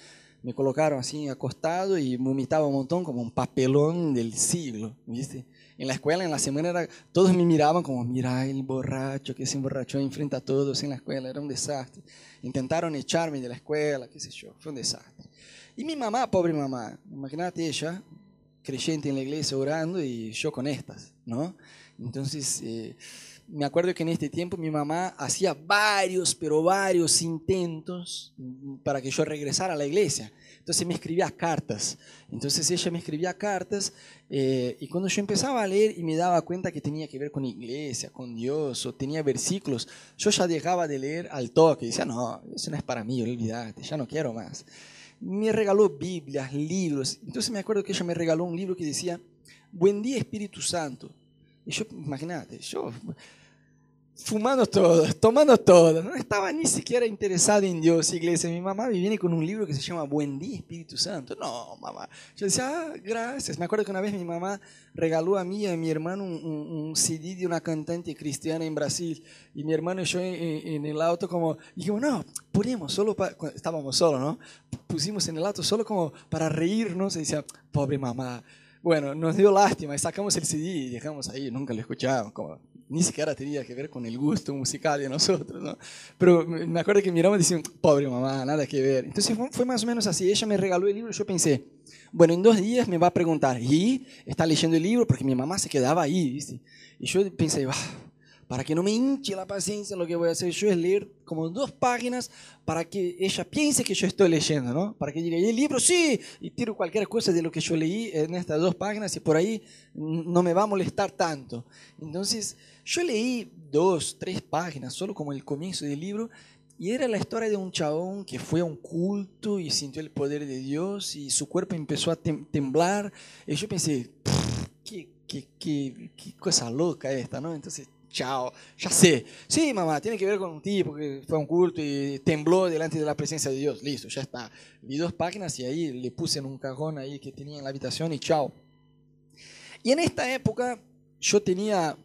Speaker 1: Me colocaron así acostado y vomitaba un montón como un papelón del siglo, ¿viste? En la escuela, en la semana, era, todos me miraban como, mira el borracho que se emborrachó enfrenta a todos en la escuela, era un desastre. Intentaron echarme de la escuela, qué sé yo, fue un desastre. Y mi mamá, pobre mamá, imagínate ella, creyente en la iglesia, orando y yo con estas, ¿no? Entonces, eh, me acuerdo que en este tiempo mi mamá hacía varios, pero varios intentos para que yo regresara a la iglesia. Entonces me escribía cartas. Entonces ella me escribía cartas eh, y cuando yo empezaba a leer y me daba cuenta que tenía que ver con iglesia, con Dios, o tenía versículos, yo ya dejaba de leer al toque. Decía, no, eso no es para mí, olvídate, ya no quiero más. Me regaló Biblias, libros. Entonces me acuerdo que ella me regaló un libro que decía, Buen día Espíritu Santo. Y yo, imagínate, yo fumando todo, tomando todo. No estaba ni siquiera interesado en Dios, iglesia. Mi mamá me viene con un libro que se llama Buen día, Espíritu Santo. No, mamá. Yo decía, ah, gracias. Me acuerdo que una vez mi mamá regaló a mí y a mi hermano un, CD de una cantante cristiana en Brasil. Y mi hermano y yo en, el auto como, dijimos, no, ponemos solo para, estábamos solos, ¿no? Pusimos en el auto solo como para reírnos. Y decía, pobre mamá. Bueno, nos dio lástima y sacamos el CD y dejamos ahí, nunca lo escuchamos, como ni siquiera tenía que ver con el gusto musical de nosotros, ¿no? Pero me acuerdo que miramos y decíamos, pobre mamá, nada que ver. Entonces fue, más o menos así, ella me regaló el libro y yo pensé, bueno, en dos días me va a preguntar, ¿y está leyendo el libro? Porque mi mamá se quedaba ahí, ¿viste? Y yo pensé, para que no me hinche la paciencia, lo que voy a hacer yo es leer como dos páginas para que ella piense que yo estoy leyendo, ¿no? Para que diga, ¿y el libro? Sí, y tiro cualquier cosa de lo que yo leí en estas dos páginas y por ahí no me va a molestar tanto. Entonces, yo leí dos, tres páginas, solo como el comienzo del libro, y era la historia de un chabón que fue a un culto y sintió el poder de Dios y su cuerpo empezó a temblar. Y yo pensé, qué, qué, qué, cosa loca esta, ¿no? Entonces chao, ya sé. Sí, mamá, tiene que ver con un tipo que fue a un culto y tembló delante de la presencia de Dios. Listo, ya está. Vi dos páginas y ahí le puse en un cajón ahí que tenía en la habitación y chao. Y en esta época yo tenía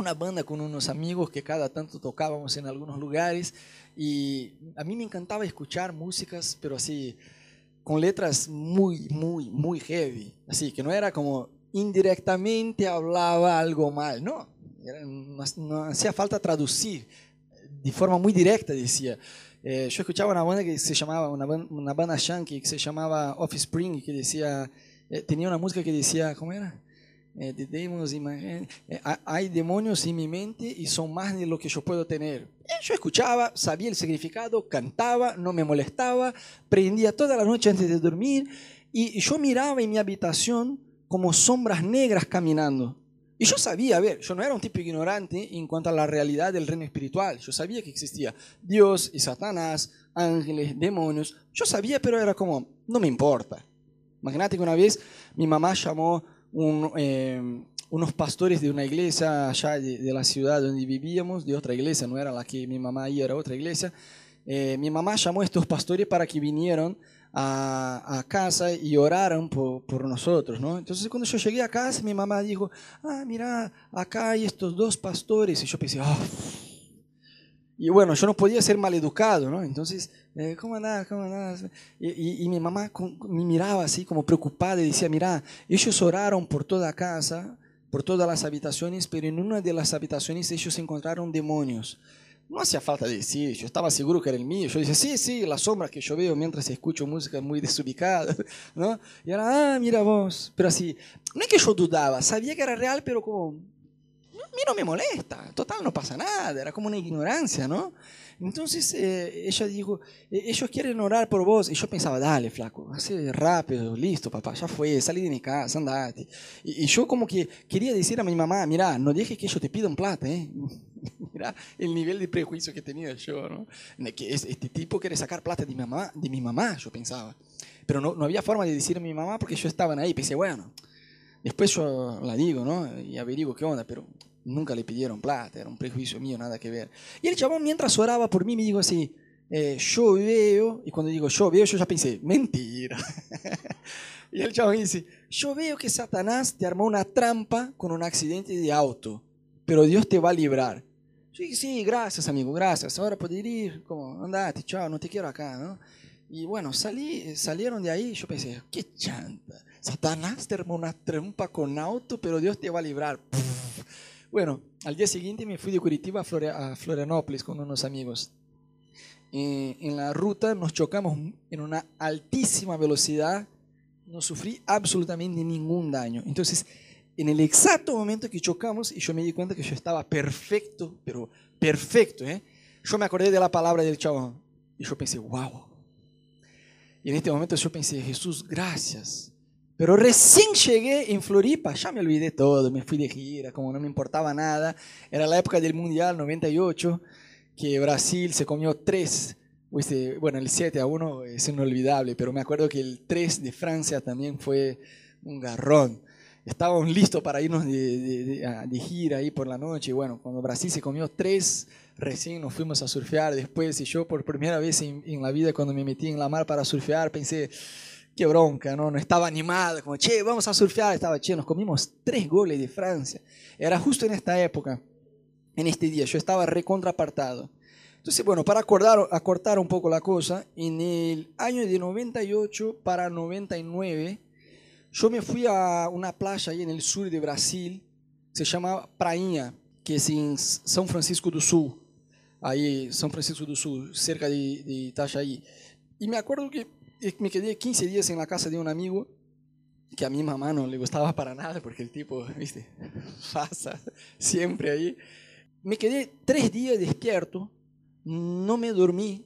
Speaker 1: una banda con unos amigos que cada tanto tocábamos en algunos lugares y a mí me encantaba escuchar músicas, pero así, con letras muy, muy, muy heavy. Así que no era como indirectamente hablaba algo mal, no no, hacía falta traducir, de forma muy directa decía. Eh, yo escuchaba una banda que se llamaba, una, banda yankee que se llamaba Offspring, que decía, eh, tenía una música que decía, ¿cómo era? Eh, eh hay demonios en mi mente y son más de lo que yo puedo tener. yo escuchaba, sabía el significado, cantaba, no me molestaba, prendía toda la noche antes de dormir y yo miraba en mi habitación como sombras negras caminando. Y yo sabía, a ver, yo no era un tipo ignorante en cuanto a la realidad del reino espiritual. Yo sabía que existía Dios y Satanás, ángeles, demonios. Yo sabía, pero era como, no me importa. Imagínate que una vez mi mamá llamó eh, unos pastores de una iglesia allá de, la ciudad donde vivíamos, de otra iglesia, no era la que mi mamá iba, era otra iglesia. Eh, mi mamá llamó a estos pastores para que vinieran a, casa y oraron por, nosotros, ¿no? Entonces cuando yo llegué a casa, mi mamá dijo, ah, mira, acá hay estos dos pastores. Y yo pensé, ah. Y bueno, yo no podía ser maleducado, ¿no? Entonces, eh, ¿cómo andás? ¿Cómo andás? Y, mi mamá me miraba así como preocupada y decía, mira, ellos oraron por toda casa, por todas las habitaciones, pero en una de las habitaciones ellos encontraron demonios. No hacía falta decir, yo estaba seguro que era el mío. Yo decía, sí, sí, las sombras que yo veo mientras escucho música muy desubicada, ¿no? Y era, ah, mira vos. Pero así, no es que yo dudaba, sabía que era real, pero como, mí no me molesta, total, no pasa nada, era como una ignorancia, ¿no? Entonces eh, ella dijo, e-, ellos quieren orar por vos. Y yo pensaba, dale, flaco, hace rápido, listo, papá, ya fue, salí de mi casa, andate. Y, yo como que quería decir a mi mamá, mira, no dejes que ellos te pidan plata, ¿eh? Mira el nivel de prejuicio que tenía yo, ¿no? Que este tipo quiere sacar plata de mi mamá, de mi mamá yo pensaba. Pero no, no había forma de decir a mi mamá porque yo estaba ahí. Pensé, bueno, después yo la digo, ¿no? Y averiguo qué onda, pero nunca le pidieron plata, era un prejuicio mío, nada que ver. Y el chabón mientras oraba por mí me dijo así, eh, yo veo, y cuando digo yo veo, yo ya pensé, mentira. y el chavo dice, yo veo que Satanás te armó una trampa con un accidente de auto, pero Dios te va a librar. Yo dije, sí, gracias amigo, gracias, ahora puedo ir, como, andate, chao, no te quiero acá, ¿no? Y bueno, salí, salieron de ahí yo pensé, qué chanta. Satanás te armó una trampa con auto, pero Dios te va a librar. Bueno, al día siguiente me fui de Curitiba a, Florianópolis con unos amigos. Eh, en la ruta nos chocamos en una altísima velocidad, no sufrí absolutamente ningún daño. Entonces, en el exacto momento que chocamos, y yo me di cuenta que yo estaba perfecto, pero perfecto, ¿eh? yo me acordé de la palabra del chabón. Y yo pensé, wow. Y en este momento yo pensé, Jesús, gracias pero recién llegué en Floripa, ya me olvidé todo, me fui de gira, como no me importaba nada. Era la época del Mundial 98, que Brasil se comió tres, bueno, el 7 a 1 es inolvidable, pero me acuerdo que el 3 de Francia también fue un garrón. Estábamos listos para irnos de, de, gira ahí por la noche. Bueno, cuando Brasil se comió tres, recién nos fuimos a surfear después. Y yo por primera vez en, en la vida, cuando me metí en la mar para surfear, pensé, qué bronca, ¿no? Estaba animado, como, che, vamos a surfear, estaba, che, nos comimos tres goles de Francia. Era justo en esta época, en este día, yo estaba recontrapartado. Entonces, bueno, para acordar, acortar un poco la cosa, en el año de 98 para 99, yo me fui a una playa ahí en el sur de Brasil, se llama Prainha, que es en São Francisco do Sul, ahí, São Francisco do Sul, cerca de, de Itajaí. Y me acuerdo que me quedé 15 días en la casa de un amigo que a mi mamá no le gustaba para nada porque el tipo, viste, pasa siempre ahí. Me quedé tres días despierto, no me dormí,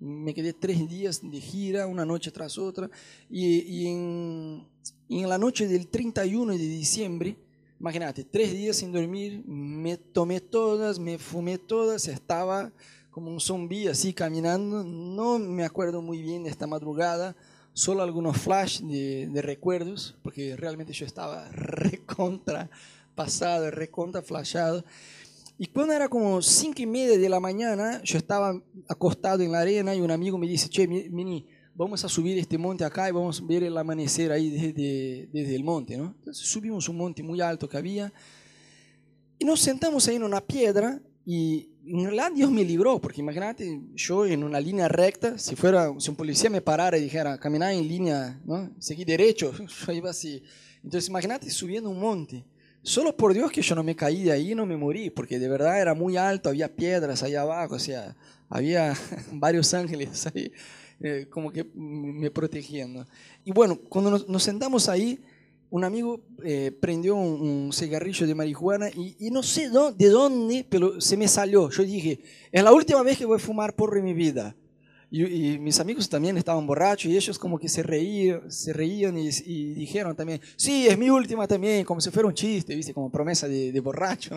Speaker 1: me quedé tres días de gira, una noche tras otra, y, en, y en la noche del 31 de diciembre, imagínate, tres días sin dormir, me tomé todas, me fumé todas, estaba como un zombie así caminando. No me acuerdo muy bien de esta madrugada, solo algunos flash de, recuerdos, porque realmente yo estaba recontra pasado, recontra flashado. Y cuando era como cinco y media de la mañana, yo estaba acostado en la arena y un amigo me dice, che, Mini, vamos a subir este monte acá y vamos a ver el amanecer ahí desde, desde el monte, ¿no? Entonces subimos un monte muy alto que había y nos sentamos ahí en una piedra y en realidad Dios me libró, porque imagínate, yo en una línea recta, si fuera, si un policía me parara y dijera, caminar en línea, ¿no? seguir derecho, yo iba así. Entonces imagínate subiendo un monte. Solo por Dios que yo no me caí de ahí no me morí, porque de verdad era muy alto, había piedras ahí abajo, o sea, había varios ángeles ahí, eh, como que me protegiendo. Y bueno, cuando nos, nos sentamos ahí, un amigo eh, prendió un, cigarrillo de marihuana y, no sé de dónde, pero se me salió. Yo dije, es la última vez que voy a fumar porro en mi vida. Y, mis amigos también estaban borrachos y ellos como que se reían, se reían y, dijeron también, sí, es mi última también, como si fuera un chiste, ¿viste? como promesa de, borracho.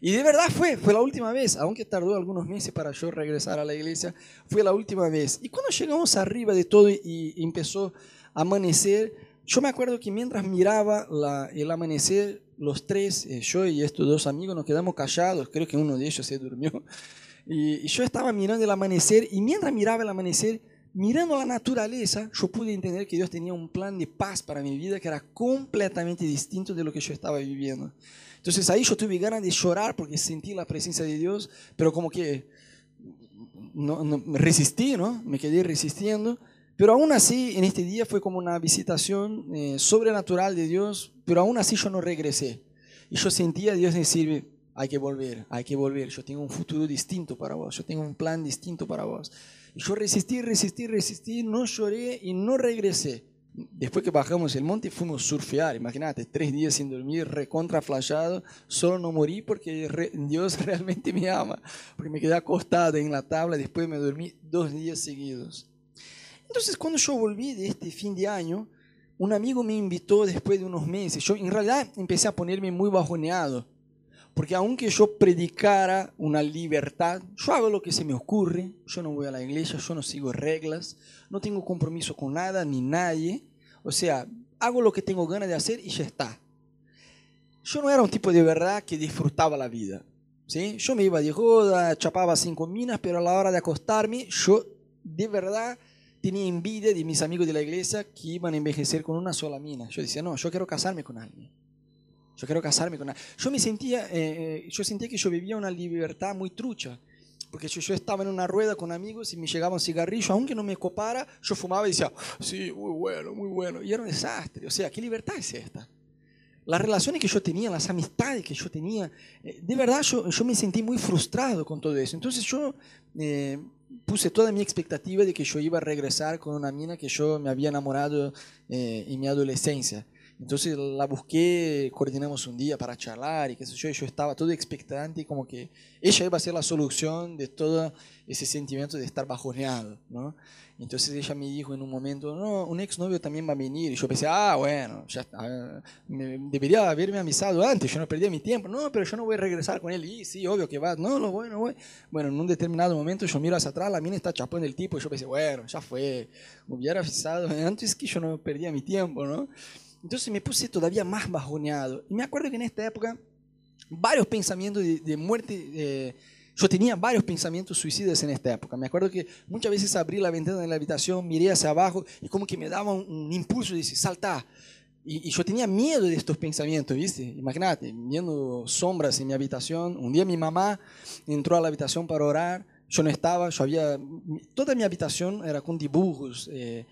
Speaker 1: Y de verdad fue, fue la última vez, aunque tardó algunos meses para yo regresar a la iglesia, fue la última vez. Y cuando llegamos arriba de todo y empezó a amanecer, yo me acuerdo que mientras miraba el amanecer, los tres, eh, yo y estos dos amigos, nos quedamos callados, creo que uno de ellos se durmió, y, yo estaba mirando el amanecer, y mientras miraba el amanecer, mirando la naturaleza, yo pude entender que Dios tenía un plan de paz para mi vida que era completamente distinto de lo que yo estaba viviendo. Entonces ahí yo tuve ganas de llorar porque sentí la presencia de Dios, pero como que no, no resistí, ¿no? Me quedé resistiendo. Pero aún así, en este día fue como una visitación eh, sobrenatural de Dios, pero aún así yo no regresé. Y yo sentía a Dios decirme, hay que volver, hay que volver, yo tengo un futuro distinto para vos, yo tengo un plan distinto para vos. Y yo resistí, resistí, resistí, no lloré y no regresé. Después que bajamos el monte fuimos surfear, imagínate, tres días sin dormir, recontra flashado, solo no morí porque Dios realmente me ama, porque me quedé acostado en la tabla, después me dormí dos días seguidos. Entonces, cuando yo volví de este fin de año, un amigo me invitó después de unos meses. Yo en realidad empecé a ponerme muy bajoneado, porque aunque yo predicara una libertad, yo hago lo que se me ocurre, yo no voy a la iglesia, yo no sigo reglas, no tengo compromiso con nada ni nadie, o sea, hago lo que tengo ganas de hacer y ya está. Yo no era un tipo de verdad que disfrutaba la vida. ¿sí? Yo me iba de joda, chapaba cinco minas, pero a la hora de acostarme, yo de verdad tenía envidia de mis amigos de la iglesia que iban a envejecer con una sola mina. Yo decía, no, yo quiero casarme con alguien. Yo quiero casarme con alguien. Yo me sentía, eh, yo sentía que yo vivía una libertad muy trucha. Porque yo, yo, estaba en una rueda con amigos y me llegaba un cigarrillo, aunque no me copara, yo fumaba y decía, sí, muy bueno, muy bueno. Y era un desastre. O sea, ¿qué libertad es esta? Las relaciones que yo tenía, las amistades que yo tenía, eh, de verdad yo, yo me sentí muy frustrado con todo eso. Entonces yo eh, puse toda mi expectativa de que yo iba a regresar con una mina que yo me había enamorado eh, en mi adolescencia. Entonces la busqué, coordinamos un día para charlar y qué sé yo, y yo estaba todo expectante, como que ella iba a ser la solución de todo ese sentimiento de estar bajoneado, ¿no? Entonces ella me dijo en un momento, no, un exnovio también va a venir. Y yo pensé, ah, bueno, ya me, debería haberme avisado antes, yo no perdía mi tiempo. No, pero yo no voy a regresar con él. Y sí, obvio que va. No, no voy, no voy. Bueno, en un determinado momento yo miro hacia atrás, la mina está chapando el tipo y yo pensé, bueno, ya fue. Me hubiera avisado antes que yo no perdía mi tiempo, ¿no? Entonces me puse todavía más bajoneado. Y me acuerdo que en esta época varios pensamientos de, de muerte... Eh, yo tenía varios pensamientos suicidas en esta época. Me acuerdo que muchas veces abrí la ventana de la habitación, miré hacia abajo y como que me daba un, impulso de decir, salta. Y, y, yo tenía miedo de estos pensamientos, ¿viste? Imagínate, viendo sombras en mi habitación. Un día mi mamá entró a la habitación para orar. Yo no estaba, yo había... Toda mi habitación era con dibujos. Eh,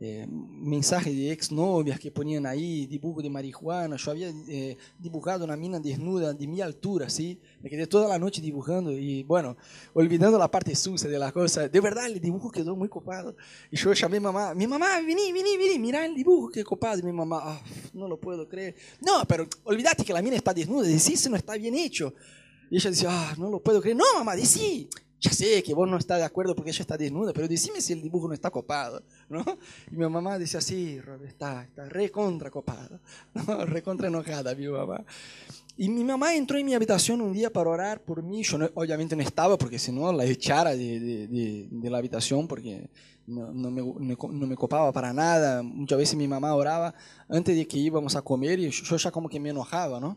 Speaker 1: eh, mensajes de exnovias que ponían ahí, dibujo de marihuana. Yo había eh, dibujado una mina desnuda de mi altura, ¿sí? Me quedé toda la noche dibujando y, bueno, olvidando la parte sucia de las cosas. De verdad, el dibujo quedó muy copado. Y yo llamé a mamá, mi mamá, vení, vení, vení, mira el dibujo, qué copado. Y mi mamá, ah, no lo puedo creer. No, pero olvídate que la mina está desnuda, decís, no está bien hecho. Y ella decía, ah, no lo puedo creer. No, mamá, decí ya sé que vos no estás de acuerdo porque ella está desnuda, pero decime si el dibujo no está copado, ¿no? Y mi mamá decía, sí, está, está recontra copado, ¿no? recontra enojada mi mamá. Y mi mamá entró en mi habitación un día para orar por mí, yo obviamente no estaba porque si no la echara de, de, de, la habitación porque no, no, me, no, me, copaba para nada. Muchas veces mi mamá oraba antes de que íbamos a comer y yo ya como que me enojaba, ¿no?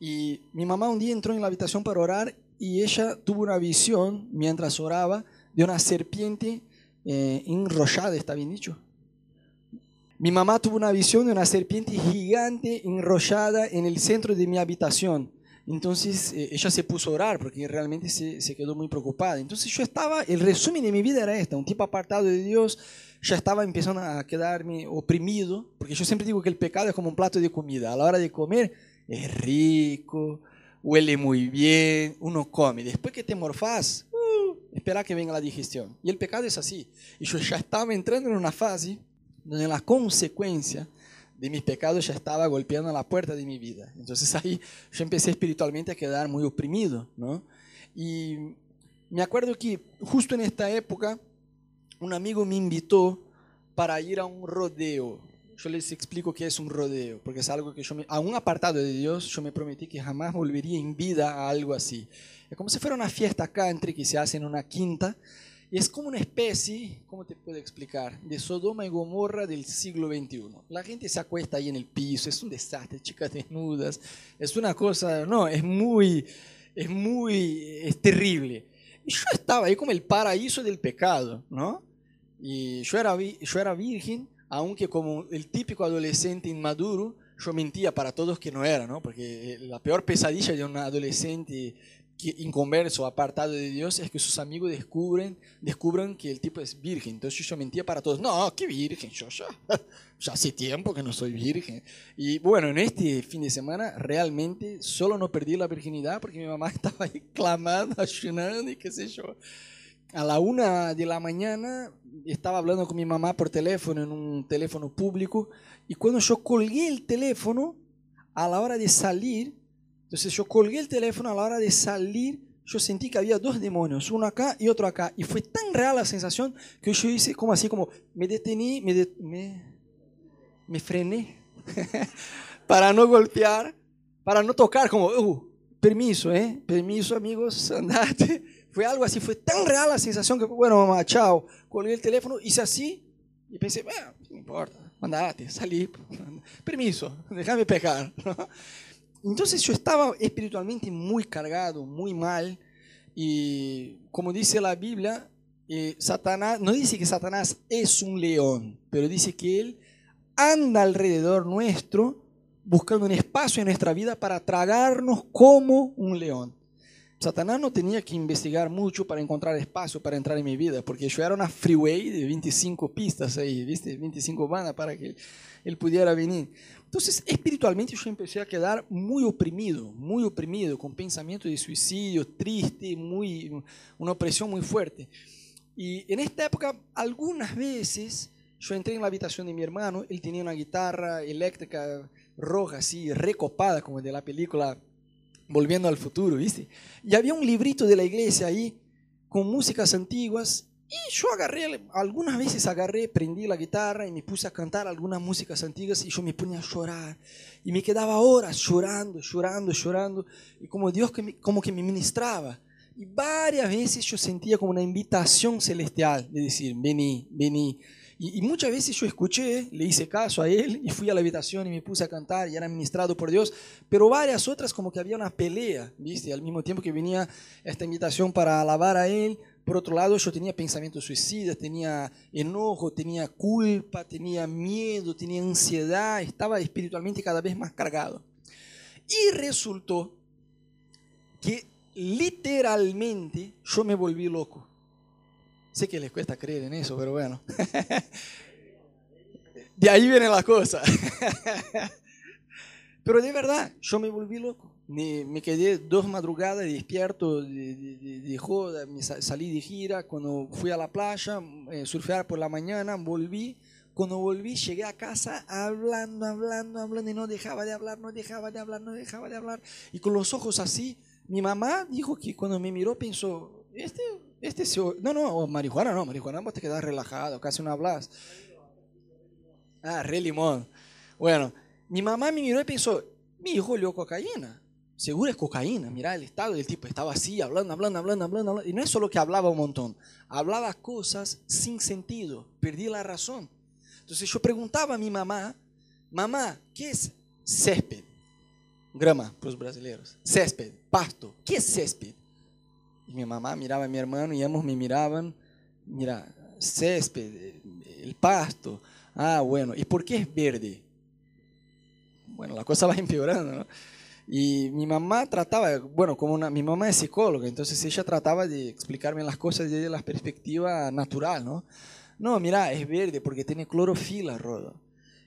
Speaker 1: Y mi mamá un día entró en la habitación para orar y ella tuvo una visión mientras oraba de una serpiente eh, enrollada, ¿está bien dicho? Mi mamá tuvo una visión de una serpiente gigante enrollada en el centro de mi habitación. Entonces eh, ella se puso a orar porque realmente se, quedó muy preocupada. Entonces yo estaba, el resumen de mi vida era esta, un tipo apartado de Dios, ya estaba empezando a quedarme oprimido, porque yo siempre digo que el pecado es como un plato de comida. A la hora de comer es rico, huele muy bien, uno come. Después que te morfás, uh, espera que venga la digestión. Y el pecado es así. Y yo ya estaba entrando en una fase donde la consecuencia de mis pecados ya estaba golpeando la puerta de mi vida. Entonces ahí yo empecé espiritualmente a quedar muy oprimido, ¿no? Y me acuerdo que justo en esta época un amigo me invitó para ir a un rodeo yo les explico qué es un rodeo, porque es algo que yo, me, a un apartado de Dios, yo me prometí que jamás volvería en vida a algo así. Es como si fuera una fiesta country que se hace en una quinta, y es como una especie, ¿cómo te puedo explicar? De Sodoma y Gomorra del siglo XXI. La gente se acuesta ahí en el piso, es un desastre, chicas desnudas, es una cosa, no, es muy, es muy, es terrible. Y yo estaba ahí como el paraíso del pecado, ¿no? Y yo era, yo era virgen, aunque como el típico adolescente inmaduro, yo mentía para todos que no era, ¿no? Porque eh, la peor pesadilla de un adolescente inconverso, apartado de Dios, es que sus amigos descubren, descubran que el tipo es virgen. Entonces yo mentía para todos, no, qué virgen, yo ya, ya hace tiempo que no soy virgen. Y bueno, en este fin de semana realmente solo no perdí la virginidad porque mi mamá estaba ahí clamando, ayunando y qué sé yo a la una de la mañana estaba hablando con mi mamá por teléfono, en un teléfono público, y cuando yo colgué el teléfono, a la hora de salir, entonces yo colgué el teléfono, a la hora de salir, yo sentí que había dos demonios, uno acá y otro acá, y fue tan real la sensación que yo hice como así, como me detení, me, me, me frené, para no golpear, para no tocar, como, uh, permiso, ¿eh? Permiso, amigos, andate fue algo así, fue tan real la sensación que, bueno, mamá, chao. Colgué el teléfono, hice así y pensé, bueno, no importa, mandate, salí. Permiso, déjame pecar. entonces yo estaba espiritualmente muy cargado, muy mal. Y como dice la Biblia, eh, Satanás, no dice que Satanás es un león, pero dice que él anda alrededor nuestro buscando un espacio en nuestra vida para tragarnos como un león. Satanás no tenía que investigar mucho para encontrar espacio para entrar en mi vida, porque yo era una freeway de 25 pistas ahí, ¿viste? 25 bandas para que él pudiera venir. Entonces, espiritualmente yo empecé a quedar muy oprimido, muy oprimido, con pensamiento de suicidio, triste, muy, una opresión muy fuerte. Y en esta época, algunas veces, yo entré en la habitación de mi hermano, él tenía una guitarra eléctrica roja, así, recopada, como de la película Volviendo al Futuro, ¿viste? Y había un librito de la iglesia ahí, con músicas antiguas, y yo agarré, algunas veces agarré, prendí la guitarra y me puse a cantar algunas músicas antiguas y yo me ponía a llorar. Y me quedaba horas llorando, llorando, llorando. Y como Dios que me, como que me ministraba. Y varias veces yo sentía como una invitación celestial de decir, vení, vení. Y, muchas veces yo escuché, le hice caso a él y fui a la habitación y me puse a cantar y era ministrado por Dios, pero varias otras como que había una pelea, ¿viste? Al mismo tiempo que venía esta invitación para alabar a él, por otro lado yo tenía pensamientos suicidas, tenía enojo, tenía culpa, tenía miedo, tenía ansiedad, estaba espiritualmente cada vez más cargado. Y resultó que literalmente yo me volví loco. Sé que les cuesta creer en eso, pero bueno. De ahí viene la cosa. Pero de verdad, yo me volví loco. Me, me quedé dos madrugadas despierto de, de, de, joda, me salí de gira, cuando fui a la playa, eh, surfear por la mañana, volví. Cuando volví, llegué a casa hablando, hablando, hablando, y no dejaba de hablar, no dejaba de hablar, no dejaba de hablar. Y con los ojos así, mi mamá dijo que cuando me miró pensó, este este no, no, marihuana no, marihuana vos te quedas relajado, casi no hablas. Ah, re limón. Bueno, mi mamá me miró y pensó, mi hijo olió cocaína. Seguro es cocaína. Mira el estado del tipo, estaba así, hablando, hablando, hablando, hablando. Y no es solo que hablaba un montón, hablaba cosas sin sentido, perdí la razón. Entonces yo preguntaba a mi mamá, mamá, ¿qué es césped? Grama para los brasileños. Césped, pasto. ¿Qué es césped? Mi mamá miraba a mi hermano y ambos me miraban, mira, césped, el pasto. Ah, bueno, ¿y por qué es verde? Bueno, la cosa va empeorando. Y mi mamá trataba, bueno, como una, mi mamá es psicóloga, entonces ella trataba de explicarme las cosas desde la perspectiva natural, ¿no? No, mira, es verde porque tiene clorofila, Rodo.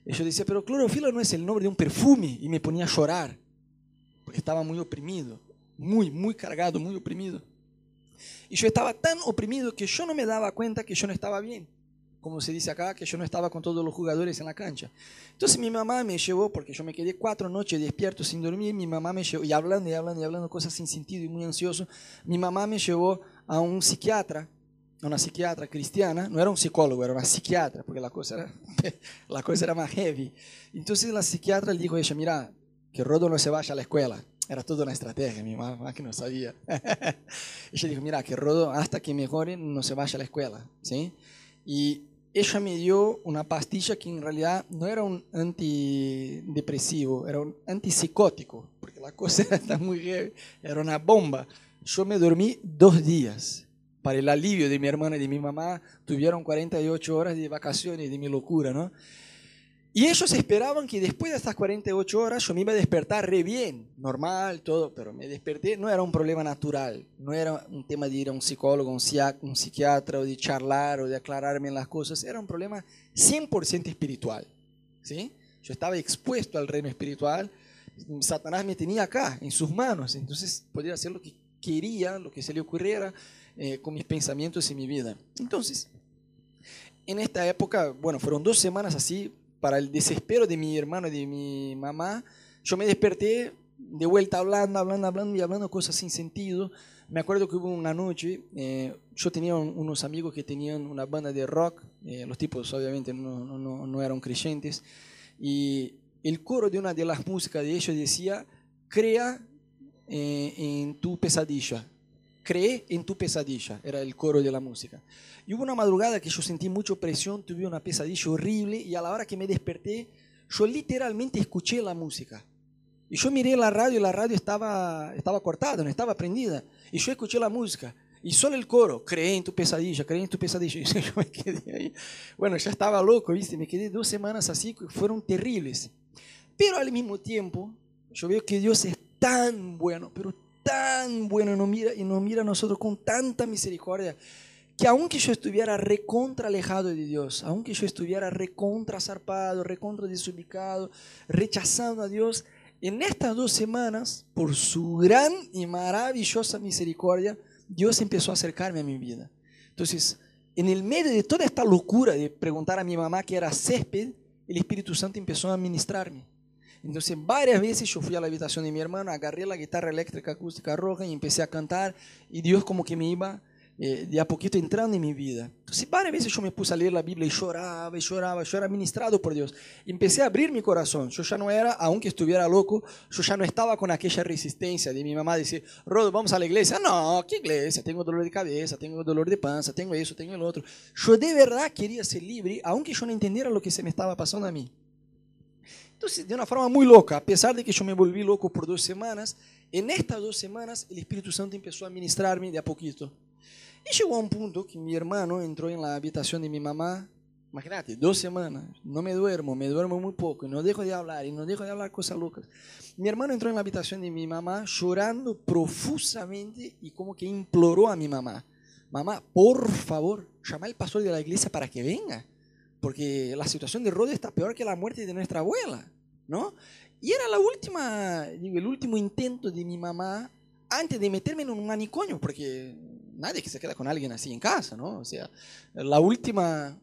Speaker 1: Y yo decía, pero clorofila no es el nombre de un perfume. Y me ponía a llorar, porque estaba muy oprimido, muy, muy cargado, muy oprimido. Y yo estaba tan oprimido que yo no me daba cuenta que yo no estaba bien. Como se dice acá, que yo no estaba con todos los jugadores en la cancha. Entonces mi mamá me llevó, porque yo me quedé cuatro noches despierto sin dormir, mi mamá me llevó, y hablando y hablando y hablando cosas sin sentido y muy ansioso, mi mamá me llevó a un psiquiatra, a una psiquiatra cristiana, no era un psicólogo, era una psiquiatra, porque la cosa era, la cosa era más heavy. Entonces la psiquiatra le dijo a ella, mira, que Rodo no se vaya a la escuela, era toda una estrategia, mi mamá que no sabía. ella dijo, mira, que Rodo hasta que mejore no se vaya a la escuela, ¿sí? Y ella me dio una pastilla que en realidad no era un antidepresivo, era un antipsicótico, porque la cosa era muy heavy, era una bomba. Yo me dormí dos días. Para el alivio de mi hermana y de mi mamá, tuvieron 48 horas de vacaciones de mi locura, ¿no? Y ellos esperaban que después de estas 48 horas yo me iba a despertar re bien, normal, todo, pero me desperté, no era un problema natural, no era un tema de ir a un psicólogo, un, un psiquiatra, o de charlar, o de aclararme las cosas, era un problema 100% espiritual. ¿sí? Yo estaba expuesto al reino espiritual, Satanás me tenía acá, en sus manos, entonces podía hacer lo que quería, lo que se le ocurriera eh, con mis pensamientos y mi vida. Entonces, en esta época, bueno, fueron dos semanas así, para el desespero de mi hermano y de mi mamá, yo me desperté de vuelta hablando, hablando, hablando y hablando cosas sin sentido. Me acuerdo que hubo una noche, eh, yo tenía unos amigos que tenían una banda de rock, eh, los tipos obviamente no, no, no, eran creyentes, y el coro de una de las músicas de ellos decía, crea eh, en tu pesadilla, cree en tu pesadilla, era el coro de la música. Y hubo una madrugada que yo sentí mucha presión, tuve una pesadilla horrible y a la hora que me desperté, yo literalmente escuché la música. Y yo miré la radio y la radio estaba, estaba cortada, no estaba prendida. Y yo escuché la música. Y solo el coro, cree en tu pesadilla, cree en tu pesadilla. Y yo me quedé ahí. Bueno, ya estaba loco, ¿viste? Me quedé dos semanas así, fueron terribles. Pero al mismo tiempo, yo veo que Dios es tan bueno, pero tan bueno y nos mira, y nos mira a nosotros con tanta misericordia, que aunque yo estuviera recontra alejado de Dios, aunque yo estuviera recontra zarpado, recontra desubicado, rechazando a Dios, en estas dos semanas, por su gran y maravillosa misericordia, Dios empezó a acercarme a mi vida. Entonces, en el medio de toda esta locura de preguntar a mi mamá que era césped, el Espíritu Santo empezó a ministrarme. Entonces, varias veces yo fui a la habitación de mi hermano, agarré la guitarra eléctrica acústica roja y empecé a cantar, y Dios como que me iba eh, de a poquito entrando en mi vida. Entonces, varias veces yo me puse a leer la Biblia y lloraba y lloraba, yo era ministrado por Dios. Empecé a abrir mi corazón. Yo ya no era, aunque estuviera loco, yo ya no estaba con aquella resistencia de mi mamá decir, Rodo, vamos a la iglesia. No, ¿qué iglesia? Tengo dolor de cabeza, tengo dolor de panza, tengo eso, tengo el otro. Yo de verdad quería ser libre, aunque yo no entendiera lo que se me estaba pasando a mí. Entonces, de una forma muy loca, a pesar de que yo me volví loco por dos semanas, en estas dos semanas el Espíritu Santo empezó a ministrarme de a poquito. Y llegó a un punto que mi hermano entró en la habitación de mi mamá, imagínate, dos semanas, no me duermo, me duermo muy poco, y no dejo de hablar, y no dejo de hablar cosas locas. Mi hermano entró en la habitación de mi mamá llorando profusamente y como que imploró a mi mamá, mamá, por favor, llama al pastor de la iglesia para que venga, porque la situación de Rode está peor que la muerte de nuestra abuela, ¿no? Y era la última, el último intento de mi mamá antes de meterme en un manicomio, porque nadie que se queda con alguien así en casa, ¿no? O sea, la última,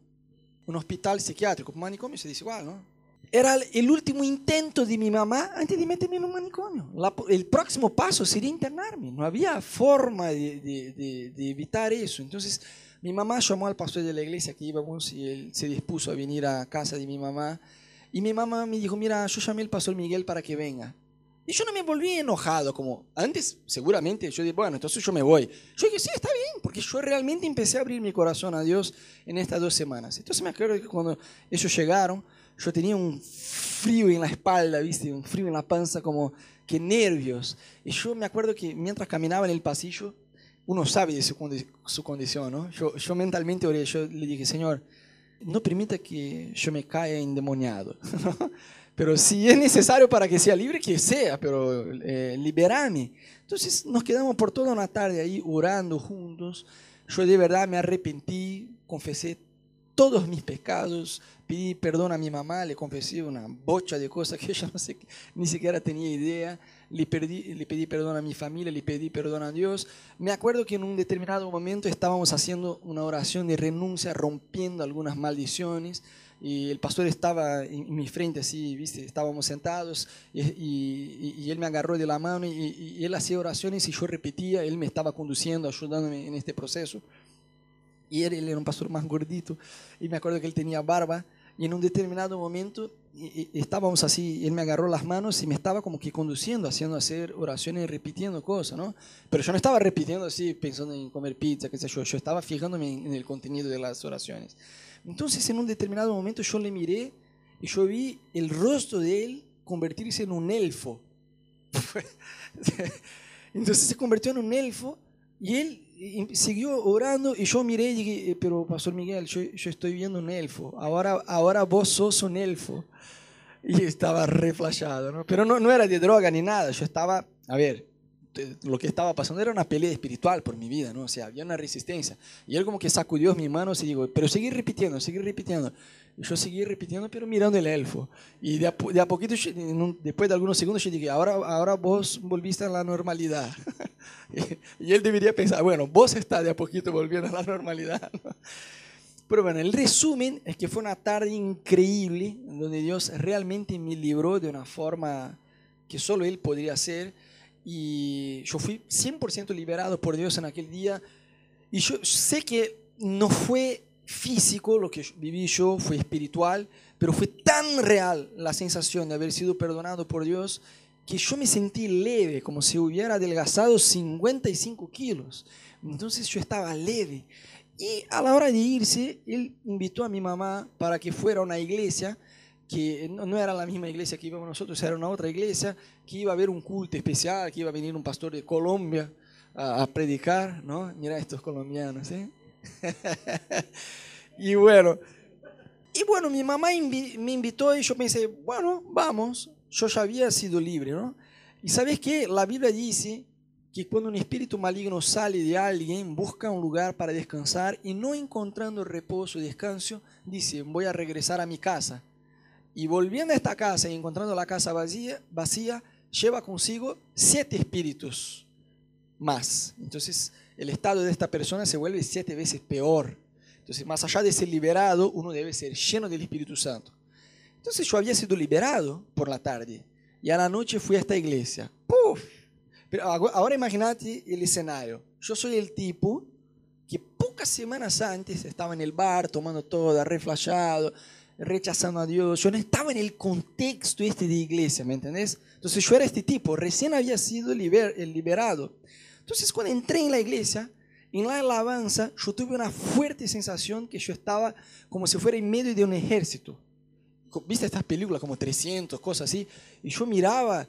Speaker 1: un hospital psiquiátrico, un manicomio se dice igual, ¿no? Era el último intento de mi mamá antes de meterme en un manicomio. el próximo paso sería internarme. No había forma de, de, de, evitar eso. Entonces, mi mamá llamó al pastor de la iglesia que íbamos y él se dispuso a venir a casa de mi mamá. Y mi mamá me dijo, mira, yo llamé al pastor Miguel para que venga. Y yo no me volví enojado, como antes seguramente yo dije, bueno, entonces yo me voy. Yo dije, sí, está bien, porque yo realmente empecé a abrir mi corazón a Dios en estas dos semanas. Entonces me acuerdo que cuando ellos llegaron, yo tenía un frío en la espalda, ¿viste? Un frío en la panza, como que nervios. Y yo me acuerdo que mientras caminaba en el pasillo, uno sabe de su, su condición, ¿no? Yo, yo mentalmente oré, yo le dije, Señor, no permita que yo me caiga endemoniado. Pero si es necesario para que sea libre, que sea, pero eh, liberame. Entonces nos quedamos por toda una tarde ahí orando juntos. Yo de verdad me arrepentí, confesé todos mis pecados, pedí perdón a mi mamá, le confesé una bocha de cosas que ella no sé, ni siquiera tenía idea. Le, le pedí perdón a mi familia, le pedí perdón a Dios. Me acuerdo que en un determinado momento estábamos haciendo una oración de renuncia, rompiendo algunas maldiciones y el pastor estaba en, mi frente, así, ¿viste? Estábamos sentados y, y, él me agarró de la mano y, él hacía oraciones y yo repetía, él me estaba conduciendo, ayudándome en este proceso. Y él, él, era un pastor más gordito y me acuerdo que él tenía barba y en un determinado momento estábamos así, él me agarró las manos y me estaba como que conduciendo, haciendo hacer oraciones repitiendo cosas, ¿no? Pero yo no estaba repitiendo así, pensando en comer pizza, qué sé yo, yo estaba fijándome en el contenido de las oraciones. Entonces en un determinado momento yo le miré y yo vi el rostro de él convertirse en un elfo. Entonces se convirtió en un elfo y él siguió orando y yo miré y dije, eh, pero Pastor Miguel, yo, estoy viendo un elfo, ahora, ahora vos sos un elfo. Y estaba reflejado, ¿no? Pero no, no era de droga ni nada, yo estaba, a ver, lo que estaba pasando era una pelea espiritual por mi vida, ¿no? O sea, había una resistencia. Y él como que sacudió mis manos y digo, pero seguí repitiendo, seguí repitiendo. Y yo seguí repitiendo, pero mirando el elfo. Y de a, de a poquito, después de algunos segundos, yo dije, ahora, ahora vos volviste a la normalidad. y él debería pensar, bueno, vos estás de a poquito volviendo a la normalidad. Pero bueno, el resumen es que fue una tarde increíble, donde Dios realmente me libró de una forma que solo Él podría hacer y yo fui 100% liberado por Dios en aquel día. Y yo sé que no fue físico lo que viví yo, fue espiritual, pero fue tan real la sensación de haber sido perdonado por Dios que yo me sentí leve, como si hubiera adelgazado 55 kilos. Entonces yo estaba leve. Y a la hora de irse, él invitó a mi mamá para que fuera a una iglesia que no, era la misma iglesia que íbamos nosotros, era una otra iglesia, que iba a haber un culto especial, que iba a venir un pastor de Colombia a, predicar, ¿no? Mira estos colombianos, ¿eh? y bueno, y bueno, mi mamá me invitó y yo pensé, bueno, vamos, yo ya había sido libre, ¿no? Y sabes qué, la Biblia dice que cuando un espíritu maligno sale de alguien, busca un lugar para descansar y no encontrando reposo y descanso, dice, voy a regresar a mi casa. Y volviendo a esta casa y encontrando la casa vacía, vacía lleva consigo siete espíritus más. Entonces, el estado de esta persona se vuelve siete veces peor. Entonces, más allá de ser liberado, uno debe ser lleno del Espíritu Santo. Entonces, yo había sido liberado por la tarde y a la noche fui a esta iglesia. ¡Puf! Pero ahora imagínate el escenario. Yo soy el tipo que pocas semanas antes estaba en el bar tomando todo, reflejado, rechazando a Dios. Yo no estaba en el contexto este de iglesia, ¿me entendés? Entonces yo era este tipo, recién había sido liber, liberado. Entonces cuando entré en la iglesia, en la alabanza, yo tuve una fuerte sensación que yo estaba como si fuera en medio de un ejército. ¿Viste estas películas como 300, cosas así? Y yo miraba,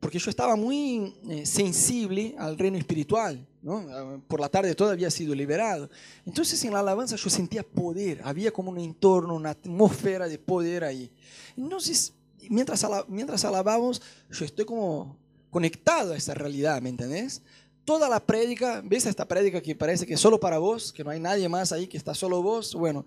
Speaker 1: porque yo estaba muy eh, sensible al reino espiritual. ¿no? Por la tarde todo había sido liberado. Entonces en la alabanza yo sentía poder, había como un entorno, una atmósfera de poder ahí. Entonces, mientras, mientras alabamos, yo estoy como conectado a esa realidad, ¿me entendés? Toda la prédica, ¿ves esta prédica que parece que es solo para vos, que no hay nadie más ahí, que está solo vos? Bueno,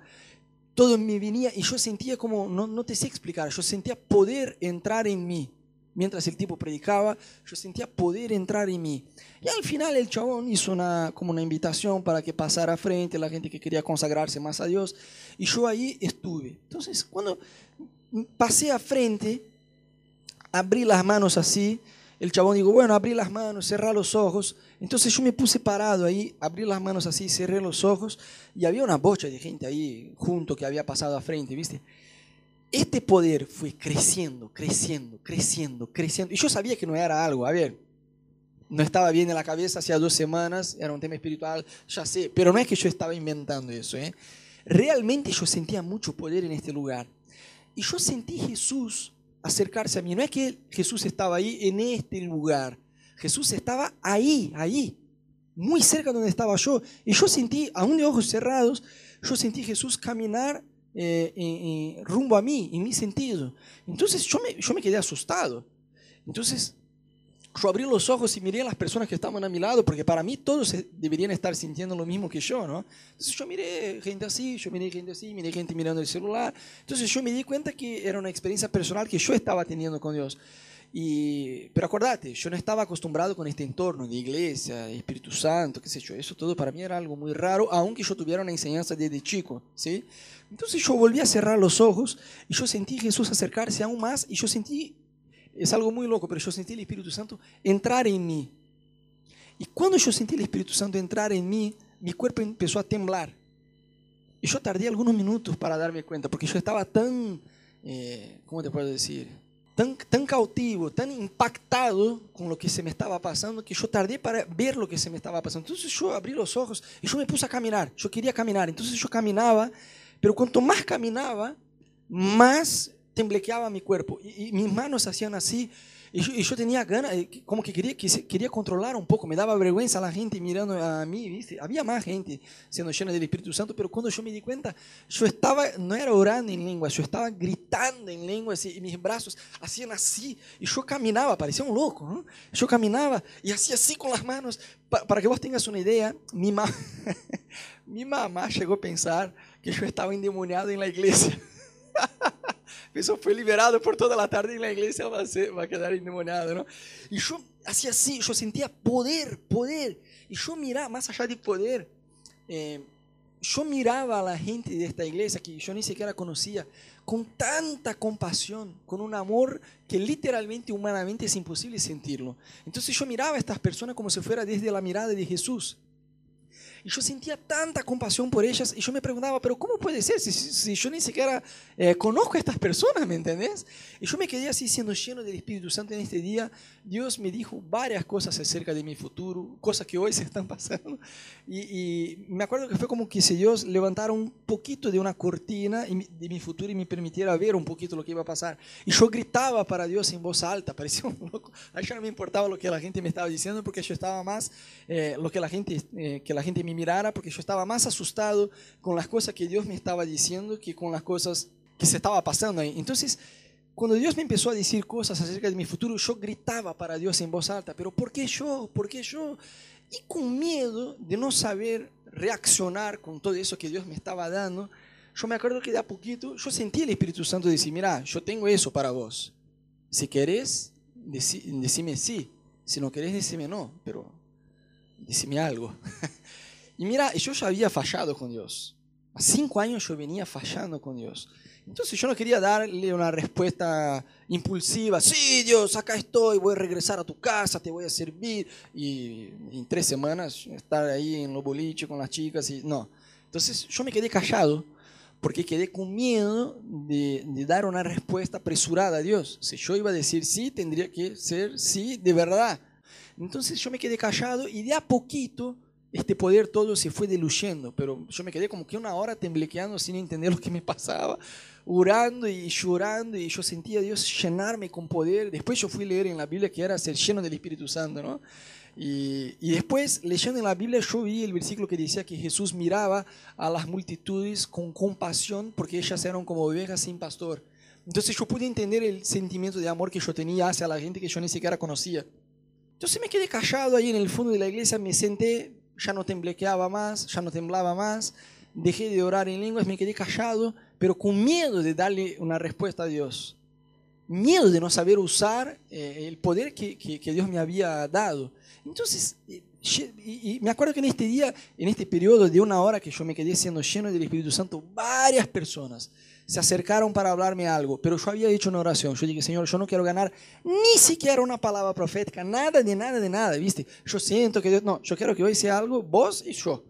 Speaker 1: todo me venía y yo sentía como, no, no te sé explicar, yo sentía poder entrar en mí. Mientras el tipo predicaba, yo sentía poder entrar en mí. Y al final el chabón hizo una, como una invitación para que pasara a frente la gente que quería consagrarse más a Dios. Y yo ahí estuve. Entonces, cuando pasé a frente, abrí las manos así, el chabón dijo, bueno, abrí las manos, cerrá los ojos. Entonces yo me puse parado ahí, abrí las manos así, cerré los ojos y había una bocha de gente ahí junto que había pasado a frente, ¿viste? Este poder fue creciendo, creciendo, creciendo, creciendo. Y yo sabía que no era algo, a ver, no estaba bien en la cabeza hacía dos semanas, era un tema espiritual, ya sé, pero no es que yo estaba inventando eso, ¿eh? Realmente yo sentía mucho poder en este lugar. Y yo sentí Jesús acercarse a mí. No es que Jesús estaba ahí en este lugar. Jesús estaba ahí, ahí, muy cerca donde estaba yo. Y yo sentí, aún de ojos cerrados, yo sentí Jesús caminar eh, rumbo a mí, en mi sentido. Entonces yo me, yo me quedé asustado. Entonces yo abrí los ojos y miré a las personas que estaban a mi lado, porque para mí todos deberían estar sintiendo lo mismo que yo, ¿no? Entonces yo miré gente así, yo miré gente así, miré gente mirando el celular. Entonces yo me di cuenta que era una experiencia personal que yo estaba teniendo con Dios. Y, pero acordate, yo no estaba acostumbrado con este entorno de iglesia, Espíritu Santo, qué sé yo. Eso todo para mí era algo muy raro, aunque yo tuviera una enseñanza desde chico, ¿sí? Entonces yo volví a cerrar los ojos y yo sentí Jesús acercarse aún más y yo sentí es algo muy loco, pero yo sentí el Espíritu Santo entrar en mí. Y cuando yo sentí el Espíritu Santo entrar en mí, mi cuerpo empezó a temblar. Y yo tardé algunos minutos para darme cuenta, porque yo estaba tan, eh, ¿cómo te puedo decir? Tan, tan cautivo, tan impactado con lo que se me estaba pasando, que yo tardé para ver lo que se me estaba pasando. Entonces yo abrí los ojos y yo me puse a caminar. Yo quería caminar. Entonces yo caminaba, pero cuanto más caminaba, más temblequeaba mi cuerpo y, y mis manos hacían así. Y yo, y yo, tenía ganas, como que quería, que quería controlar un poco, me daba vergüenza la gente mirando a mí, ¿viste? Había más gente siendo llena del Espíritu Santo, pero cuando yo me di cuenta, yo estaba, no era orando en lenguas, yo estaba gritando en lenguas y, mis brazos hacían así, y yo caminaba, parecía un loco, ¿no? Yo caminaba y hacía así con las manos, pa, para que vos tengas una idea, mi, ma mi mamá llegó a pensar que yo estaba endemoniado en la iglesia. Eso fue liberado por toda la tarde y la iglesia va a, ser, va a quedar endemoniado, ¿no? Y yo hacía así, yo sentía poder, poder. Y yo miraba, más allá de poder, eh, yo miraba a la gente de esta iglesia que yo ni siquiera conocía con tanta compasión, con un amor que literalmente, humanamente es imposible sentirlo. Entonces yo miraba a estas personas como si fuera desde la mirada de Jesús. Y yo sentía tanta compasión por ellas y yo me preguntaba, pero ¿cómo puede ser si, si yo ni siquiera eh, conozco a estas personas, ¿me entendés? Y yo me quedé así siendo lleno del Espíritu Santo en este día. Dios me dijo varias cosas acerca de mi futuro, cosas que hoy se están pasando. Y, y me acuerdo que fue como que si Dios levantara un poquito de una cortina de mi futuro y me permitiera ver un poquito lo que iba a pasar. Y yo gritaba para Dios en voz alta, parecía un loco. A no me importaba lo que la gente me estaba diciendo porque yo estaba más, eh, lo que la, gente, eh, que la gente me mirara, porque yo estaba más asustado con las cosas que Dios me estaba diciendo que con las cosas que se estaba pasando ahí. Entonces, cuando Dios me empezó a decir cosas acerca de mi futuro, yo gritaba para Dios en voz alta, pero ¿por qué yo? ¿Por qué yo? Y con miedo de no saber reaccionar con todo eso que Dios me estaba dando, yo me acuerdo que de a poquito yo sentí el Espíritu Santo decir, mira, yo tengo eso para vos. Si querés, decime sí. Si no querés, decime no, pero decime algo. y mira, yo ya había fallado con Dios. A cinco años yo venía fallando con Dios. Entonces yo no quería darle una respuesta impulsiva. Sí, Dios, acá estoy, voy a regresar a tu casa, te voy a servir. Y en tres semanas estar ahí en los boliches con las chicas. Y, no. Entonces yo me quedé callado porque quedé con miedo de, de, dar una respuesta apresurada a Dios. Si yo iba a decir sí, tendría que ser sí de verdad. Entonces yo me quedé callado y de a poquito este poder todo se fue diluyendo, pero yo me quedé como que una hora temblequeando sin entender lo que me pasaba, orando y llorando y yo sentía Dios llenarme con poder. Después yo fui a leer en la Biblia que era ser lleno del Espíritu Santo, ¿no? Y, y, después, leyendo en la Biblia, yo vi el versículo que decía que Jesús miraba a las multitudes con compasión porque ellas eran como ovejas sin pastor. Entonces yo pude entender el sentimiento de amor que yo tenía hacia la gente que yo ni siquiera conocía. Entonces me quedé callado ahí en el fondo de la iglesia, me senté, ya no temblequeaba más, ya no temblaba más, dejé de orar en lenguas, me quedé callado, pero con miedo de darle una respuesta a Dios. Miedo de no saber usar eh, el poder que, que, Dios me había dado. Entonces, eh, me acuerdo que en este día, en este periodo de una hora que yo me quedé siendo lleno del Espíritu Santo, varias personas se acercaron para hablarme algo, pero yo había hecho una oración. Yo dije, Señor, yo no quiero ganar ni siquiera una palabra profética, nada de nada de nada, ¿viste? Yo siento que Dios, no, yo quiero que hoy sea algo vos y yo.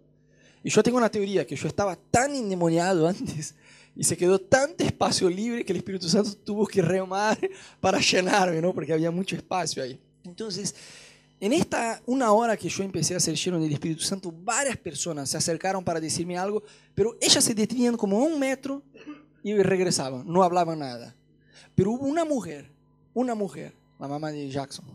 Speaker 1: Y yo tengo una teoría que yo estaba tan endemoniado antes y se quedó tanto espacio libre que el Espíritu Santo tuvo que remar para llenarme, ¿no? Porque había mucho espacio ahí. Entonces, en esta una hora que yo empecé a ser lleno del Espíritu Santo, varias personas se acercaron para decirme algo, pero ellas se detenían como un metro y regresaban, no hablaban nada. Pero hubo una mujer, una mujer, la mamá de Jackson,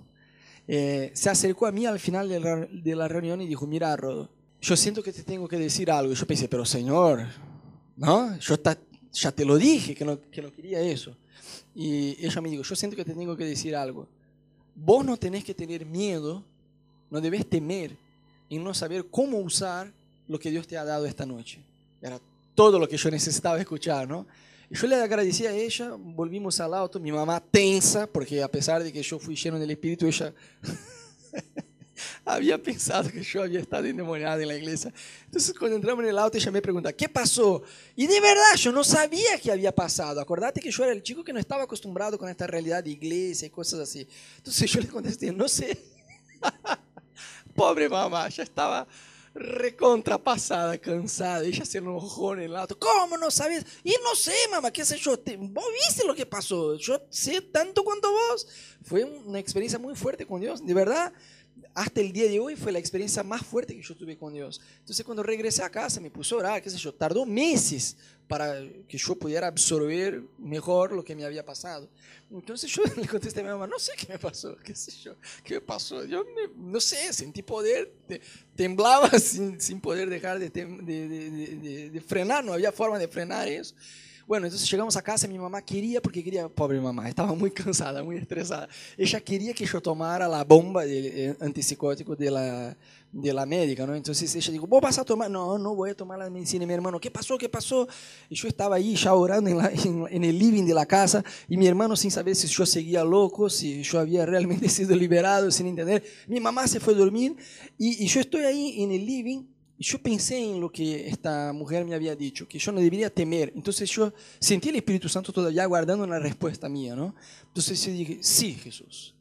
Speaker 1: eh, se acercó a mí al final de la, reunión y dijo, mira, Rodo, yo siento que te tengo que decir algo. Y yo pensé, pero Señor, ¿no? Yo ya te lo dije, que no, que no quería eso. Y ella me dijo, yo siento que te tengo que decir algo. Vos no tenés que tener miedo, no debes temer en no saber cómo usar lo que Dios te ha dado esta noche. Era todo lo que yo necesitaba escuchar, ¿no? Y yo le agradecí a ella, volvimos al auto, mi mamá tensa, porque a pesar de que yo fui lleno del Espíritu, ella había pensado que yo había estado endemoniada en la iglesia. Entonces cuando entramos en el auto, ella me pregunta, ¿qué pasó? Y de verdad, yo no sabía qué había pasado. Acordate que yo era el chico que no estaba acostumbrado con esta realidad de iglesia y cosas así. Entonces yo le contesté, no sé. Pobre mamá, ya estaba recontrapasada, cansada. Ella se enojó en el auto. ¿Cómo no sabes? Y no sé, mamá, qué sé yo. Vos viste lo que pasó. Yo sé tanto cuanto vos. Fue una experiencia muy fuerte con Dios. De verdad, hasta el día de hoy fue la experiencia más fuerte que yo tuve con Dios. Entonces cuando regresé a casa me puso a orar, qué sé yo, tardó meses para que yo pudiera absorber mejor lo que me había pasado. Entonces yo le contesté a mi mamá, no sé qué me pasó, qué sé yo, qué me pasó. Yo me, no sé, sentí poder, temblaba sin, sin poder dejar de, de, de, de frenar, no había forma de frenar eso. Bueno, entonces llegamos a casa, mi mamá quería, porque quería, pobre mamá, estaba muy cansada, muy estresada. Ella quería que yo tomara la bomba de, eh, antipsicótico de la, de la médica, ¿no? Entonces ella dijo, ¿vos vas a tomar? No, no voy a tomar la medicina. Y mi hermano, ¿qué pasó? ¿Qué pasó? Y yo estaba ahí ya orando en, la, en, en, el living de la casa y mi hermano sin saber si yo seguía loco, si yo había realmente sido liberado, sin entender. Mi mamá se fue a dormir y, y yo estoy ahí en el living y yo pensé en lo que esta mujer me había dicho, que yo no debería temer. Entonces yo sentí el Espíritu Santo todavía guardando una respuesta mía, ¿no? Entonces yo dije, sí, Jesús,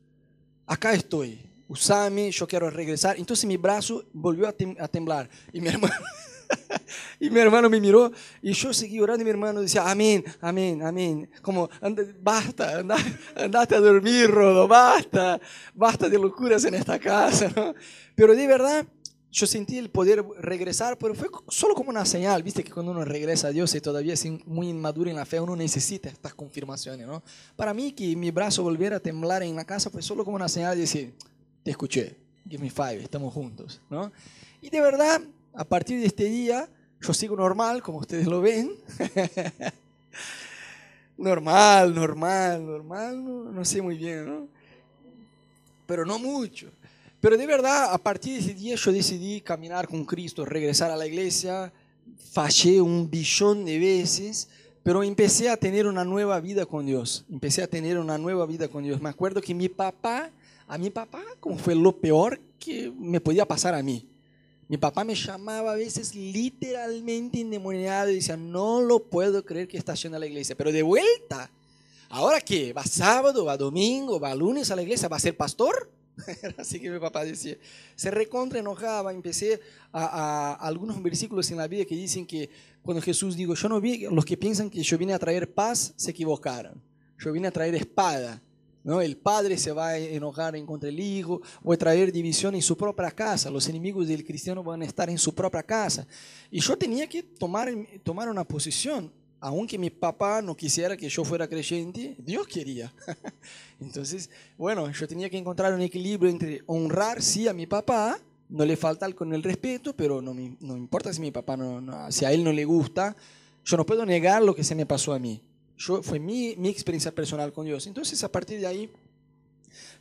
Speaker 1: acá estoy. usame, yo quiero regresar. Entonces mi brazo volvió a, tem- a temblar. Y mi hermano, y mi hermano me miró y yo seguí orando y mi hermano decía, amén, amén, amén. Como, "Anda- basta, anda- andate a dormir, Rodo, basta, basta de locuras en esta casa. ¿no? Pero de verdad, yo sentí el poder regresar, pero fue solo como una señal, viste que cuando uno regresa a Dios y todavía es muy inmaduro en la fe, uno necesita estas confirmaciones, ¿no? Para mí que mi brazo volviera a temblar en la casa fue solo como una señal de decir, te escuché, give me five, estamos juntos, ¿no? Y de verdad, a partir de este día, yo sigo normal, como ustedes lo ven. normal, normal, normal, no, no sé muy bien, ¿no? Pero no mucho. Pero de verdad, a partir de ese día yo decidí caminar con Cristo, regresar a la iglesia, fallé un billón de veces, pero empecé a tener una nueva vida con Dios. Empecé a tener una nueva vida con Dios. Me acuerdo que mi papá, a mi papá, como fue lo peor que me podía pasar a mí. Mi papá me llamaba a veces literalmente endemoniado y decía, no lo puedo creer que está yendo a la iglesia, pero de vuelta. ¿Ahora qué? ¿Va sábado, va domingo, va lunes a la iglesia? ¿Va a ser pastor? Así que mi papá decía. Se recontra enojaba. Empecé a, a- a algunos versículos en la Biblia que dicen que cuando Jesús dijo, yo no vi, los que piensan que yo vine a traer paz se equivocaron. Yo vine a traer espada. ¿no? El padre se va a enojar en contra del hijo, o a traer división en su propia casa. Los enemigos del cristiano van a estar en su propia casa. Y yo tenía que tomar, tomar una posición. Aunque mi papá no quisiera que yo fuera creyente, Dios quería. Entonces, bueno, yo tenía que encontrar un equilibrio entre honrar, sí, a mi papá, no le faltar con el respeto, pero no me no importa si mi papá no, no- si a él no le gusta, yo no puedo negar lo que se me pasó a mí. Yo, fue mi, mi experiencia personal con Dios. Entonces, a partir de ahí,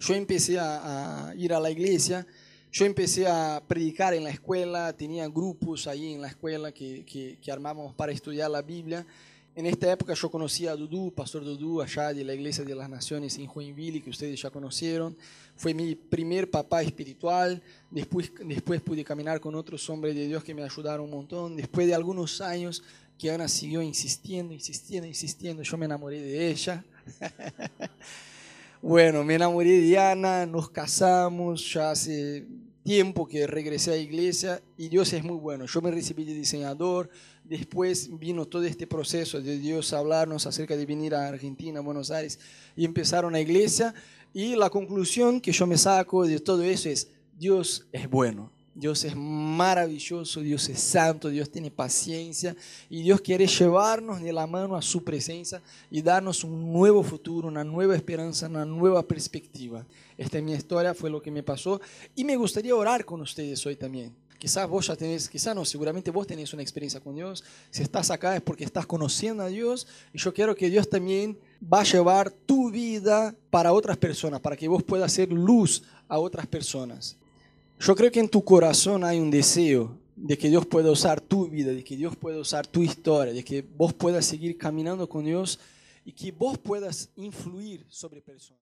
Speaker 1: yo empecé a, a ir a la iglesia, yo empecé a predicar en la escuela, tenía grupos ahí en la escuela que, que, que armábamos para estudiar la Biblia. En esta época yo conocí a Dudu, Pastor Dudu, allá de la Iglesia de las Naciones en Joinville, que ustedes ya conocieron. Fue mi primer papá espiritual. Después, después pude caminar con otros hombres de Dios que me ayudaron un montón. Después de algunos años que Ana siguió insistiendo, insistiendo, insistiendo, yo me enamoré de ella. Bueno, me enamoré de Ana, nos casamos, ya hace tiempo que regresé a la iglesia y Dios es muy bueno. Yo me recibí de diseñador, después vino todo este proceso de Dios hablarnos acerca de venir a Argentina, Buenos Aires y empezaron la iglesia y la conclusión que yo me saco de todo eso es Dios es bueno. Dios es maravilloso, Dios es santo, Dios tiene paciencia y Dios quiere llevarnos de la mano a su presencia y darnos un nuevo futuro, una nueva esperanza, una nueva perspectiva. Esta es mi historia, fue lo que me pasó y me gustaría orar con ustedes hoy también. Quizás vos ya tenés, quizás no, seguramente vos tenés una experiencia con Dios. Si estás acá es porque estás conociendo a Dios y yo quiero que Dios también va a llevar tu vida para otras personas, para que vos puedas ser luz a otras personas. Yo creo que en tu corazón hay un deseo de que Dios pueda usar tu vida, de que Dios pueda usar tu historia, de que vos puedas seguir caminando con Dios y que vos puedas influir sobre personas.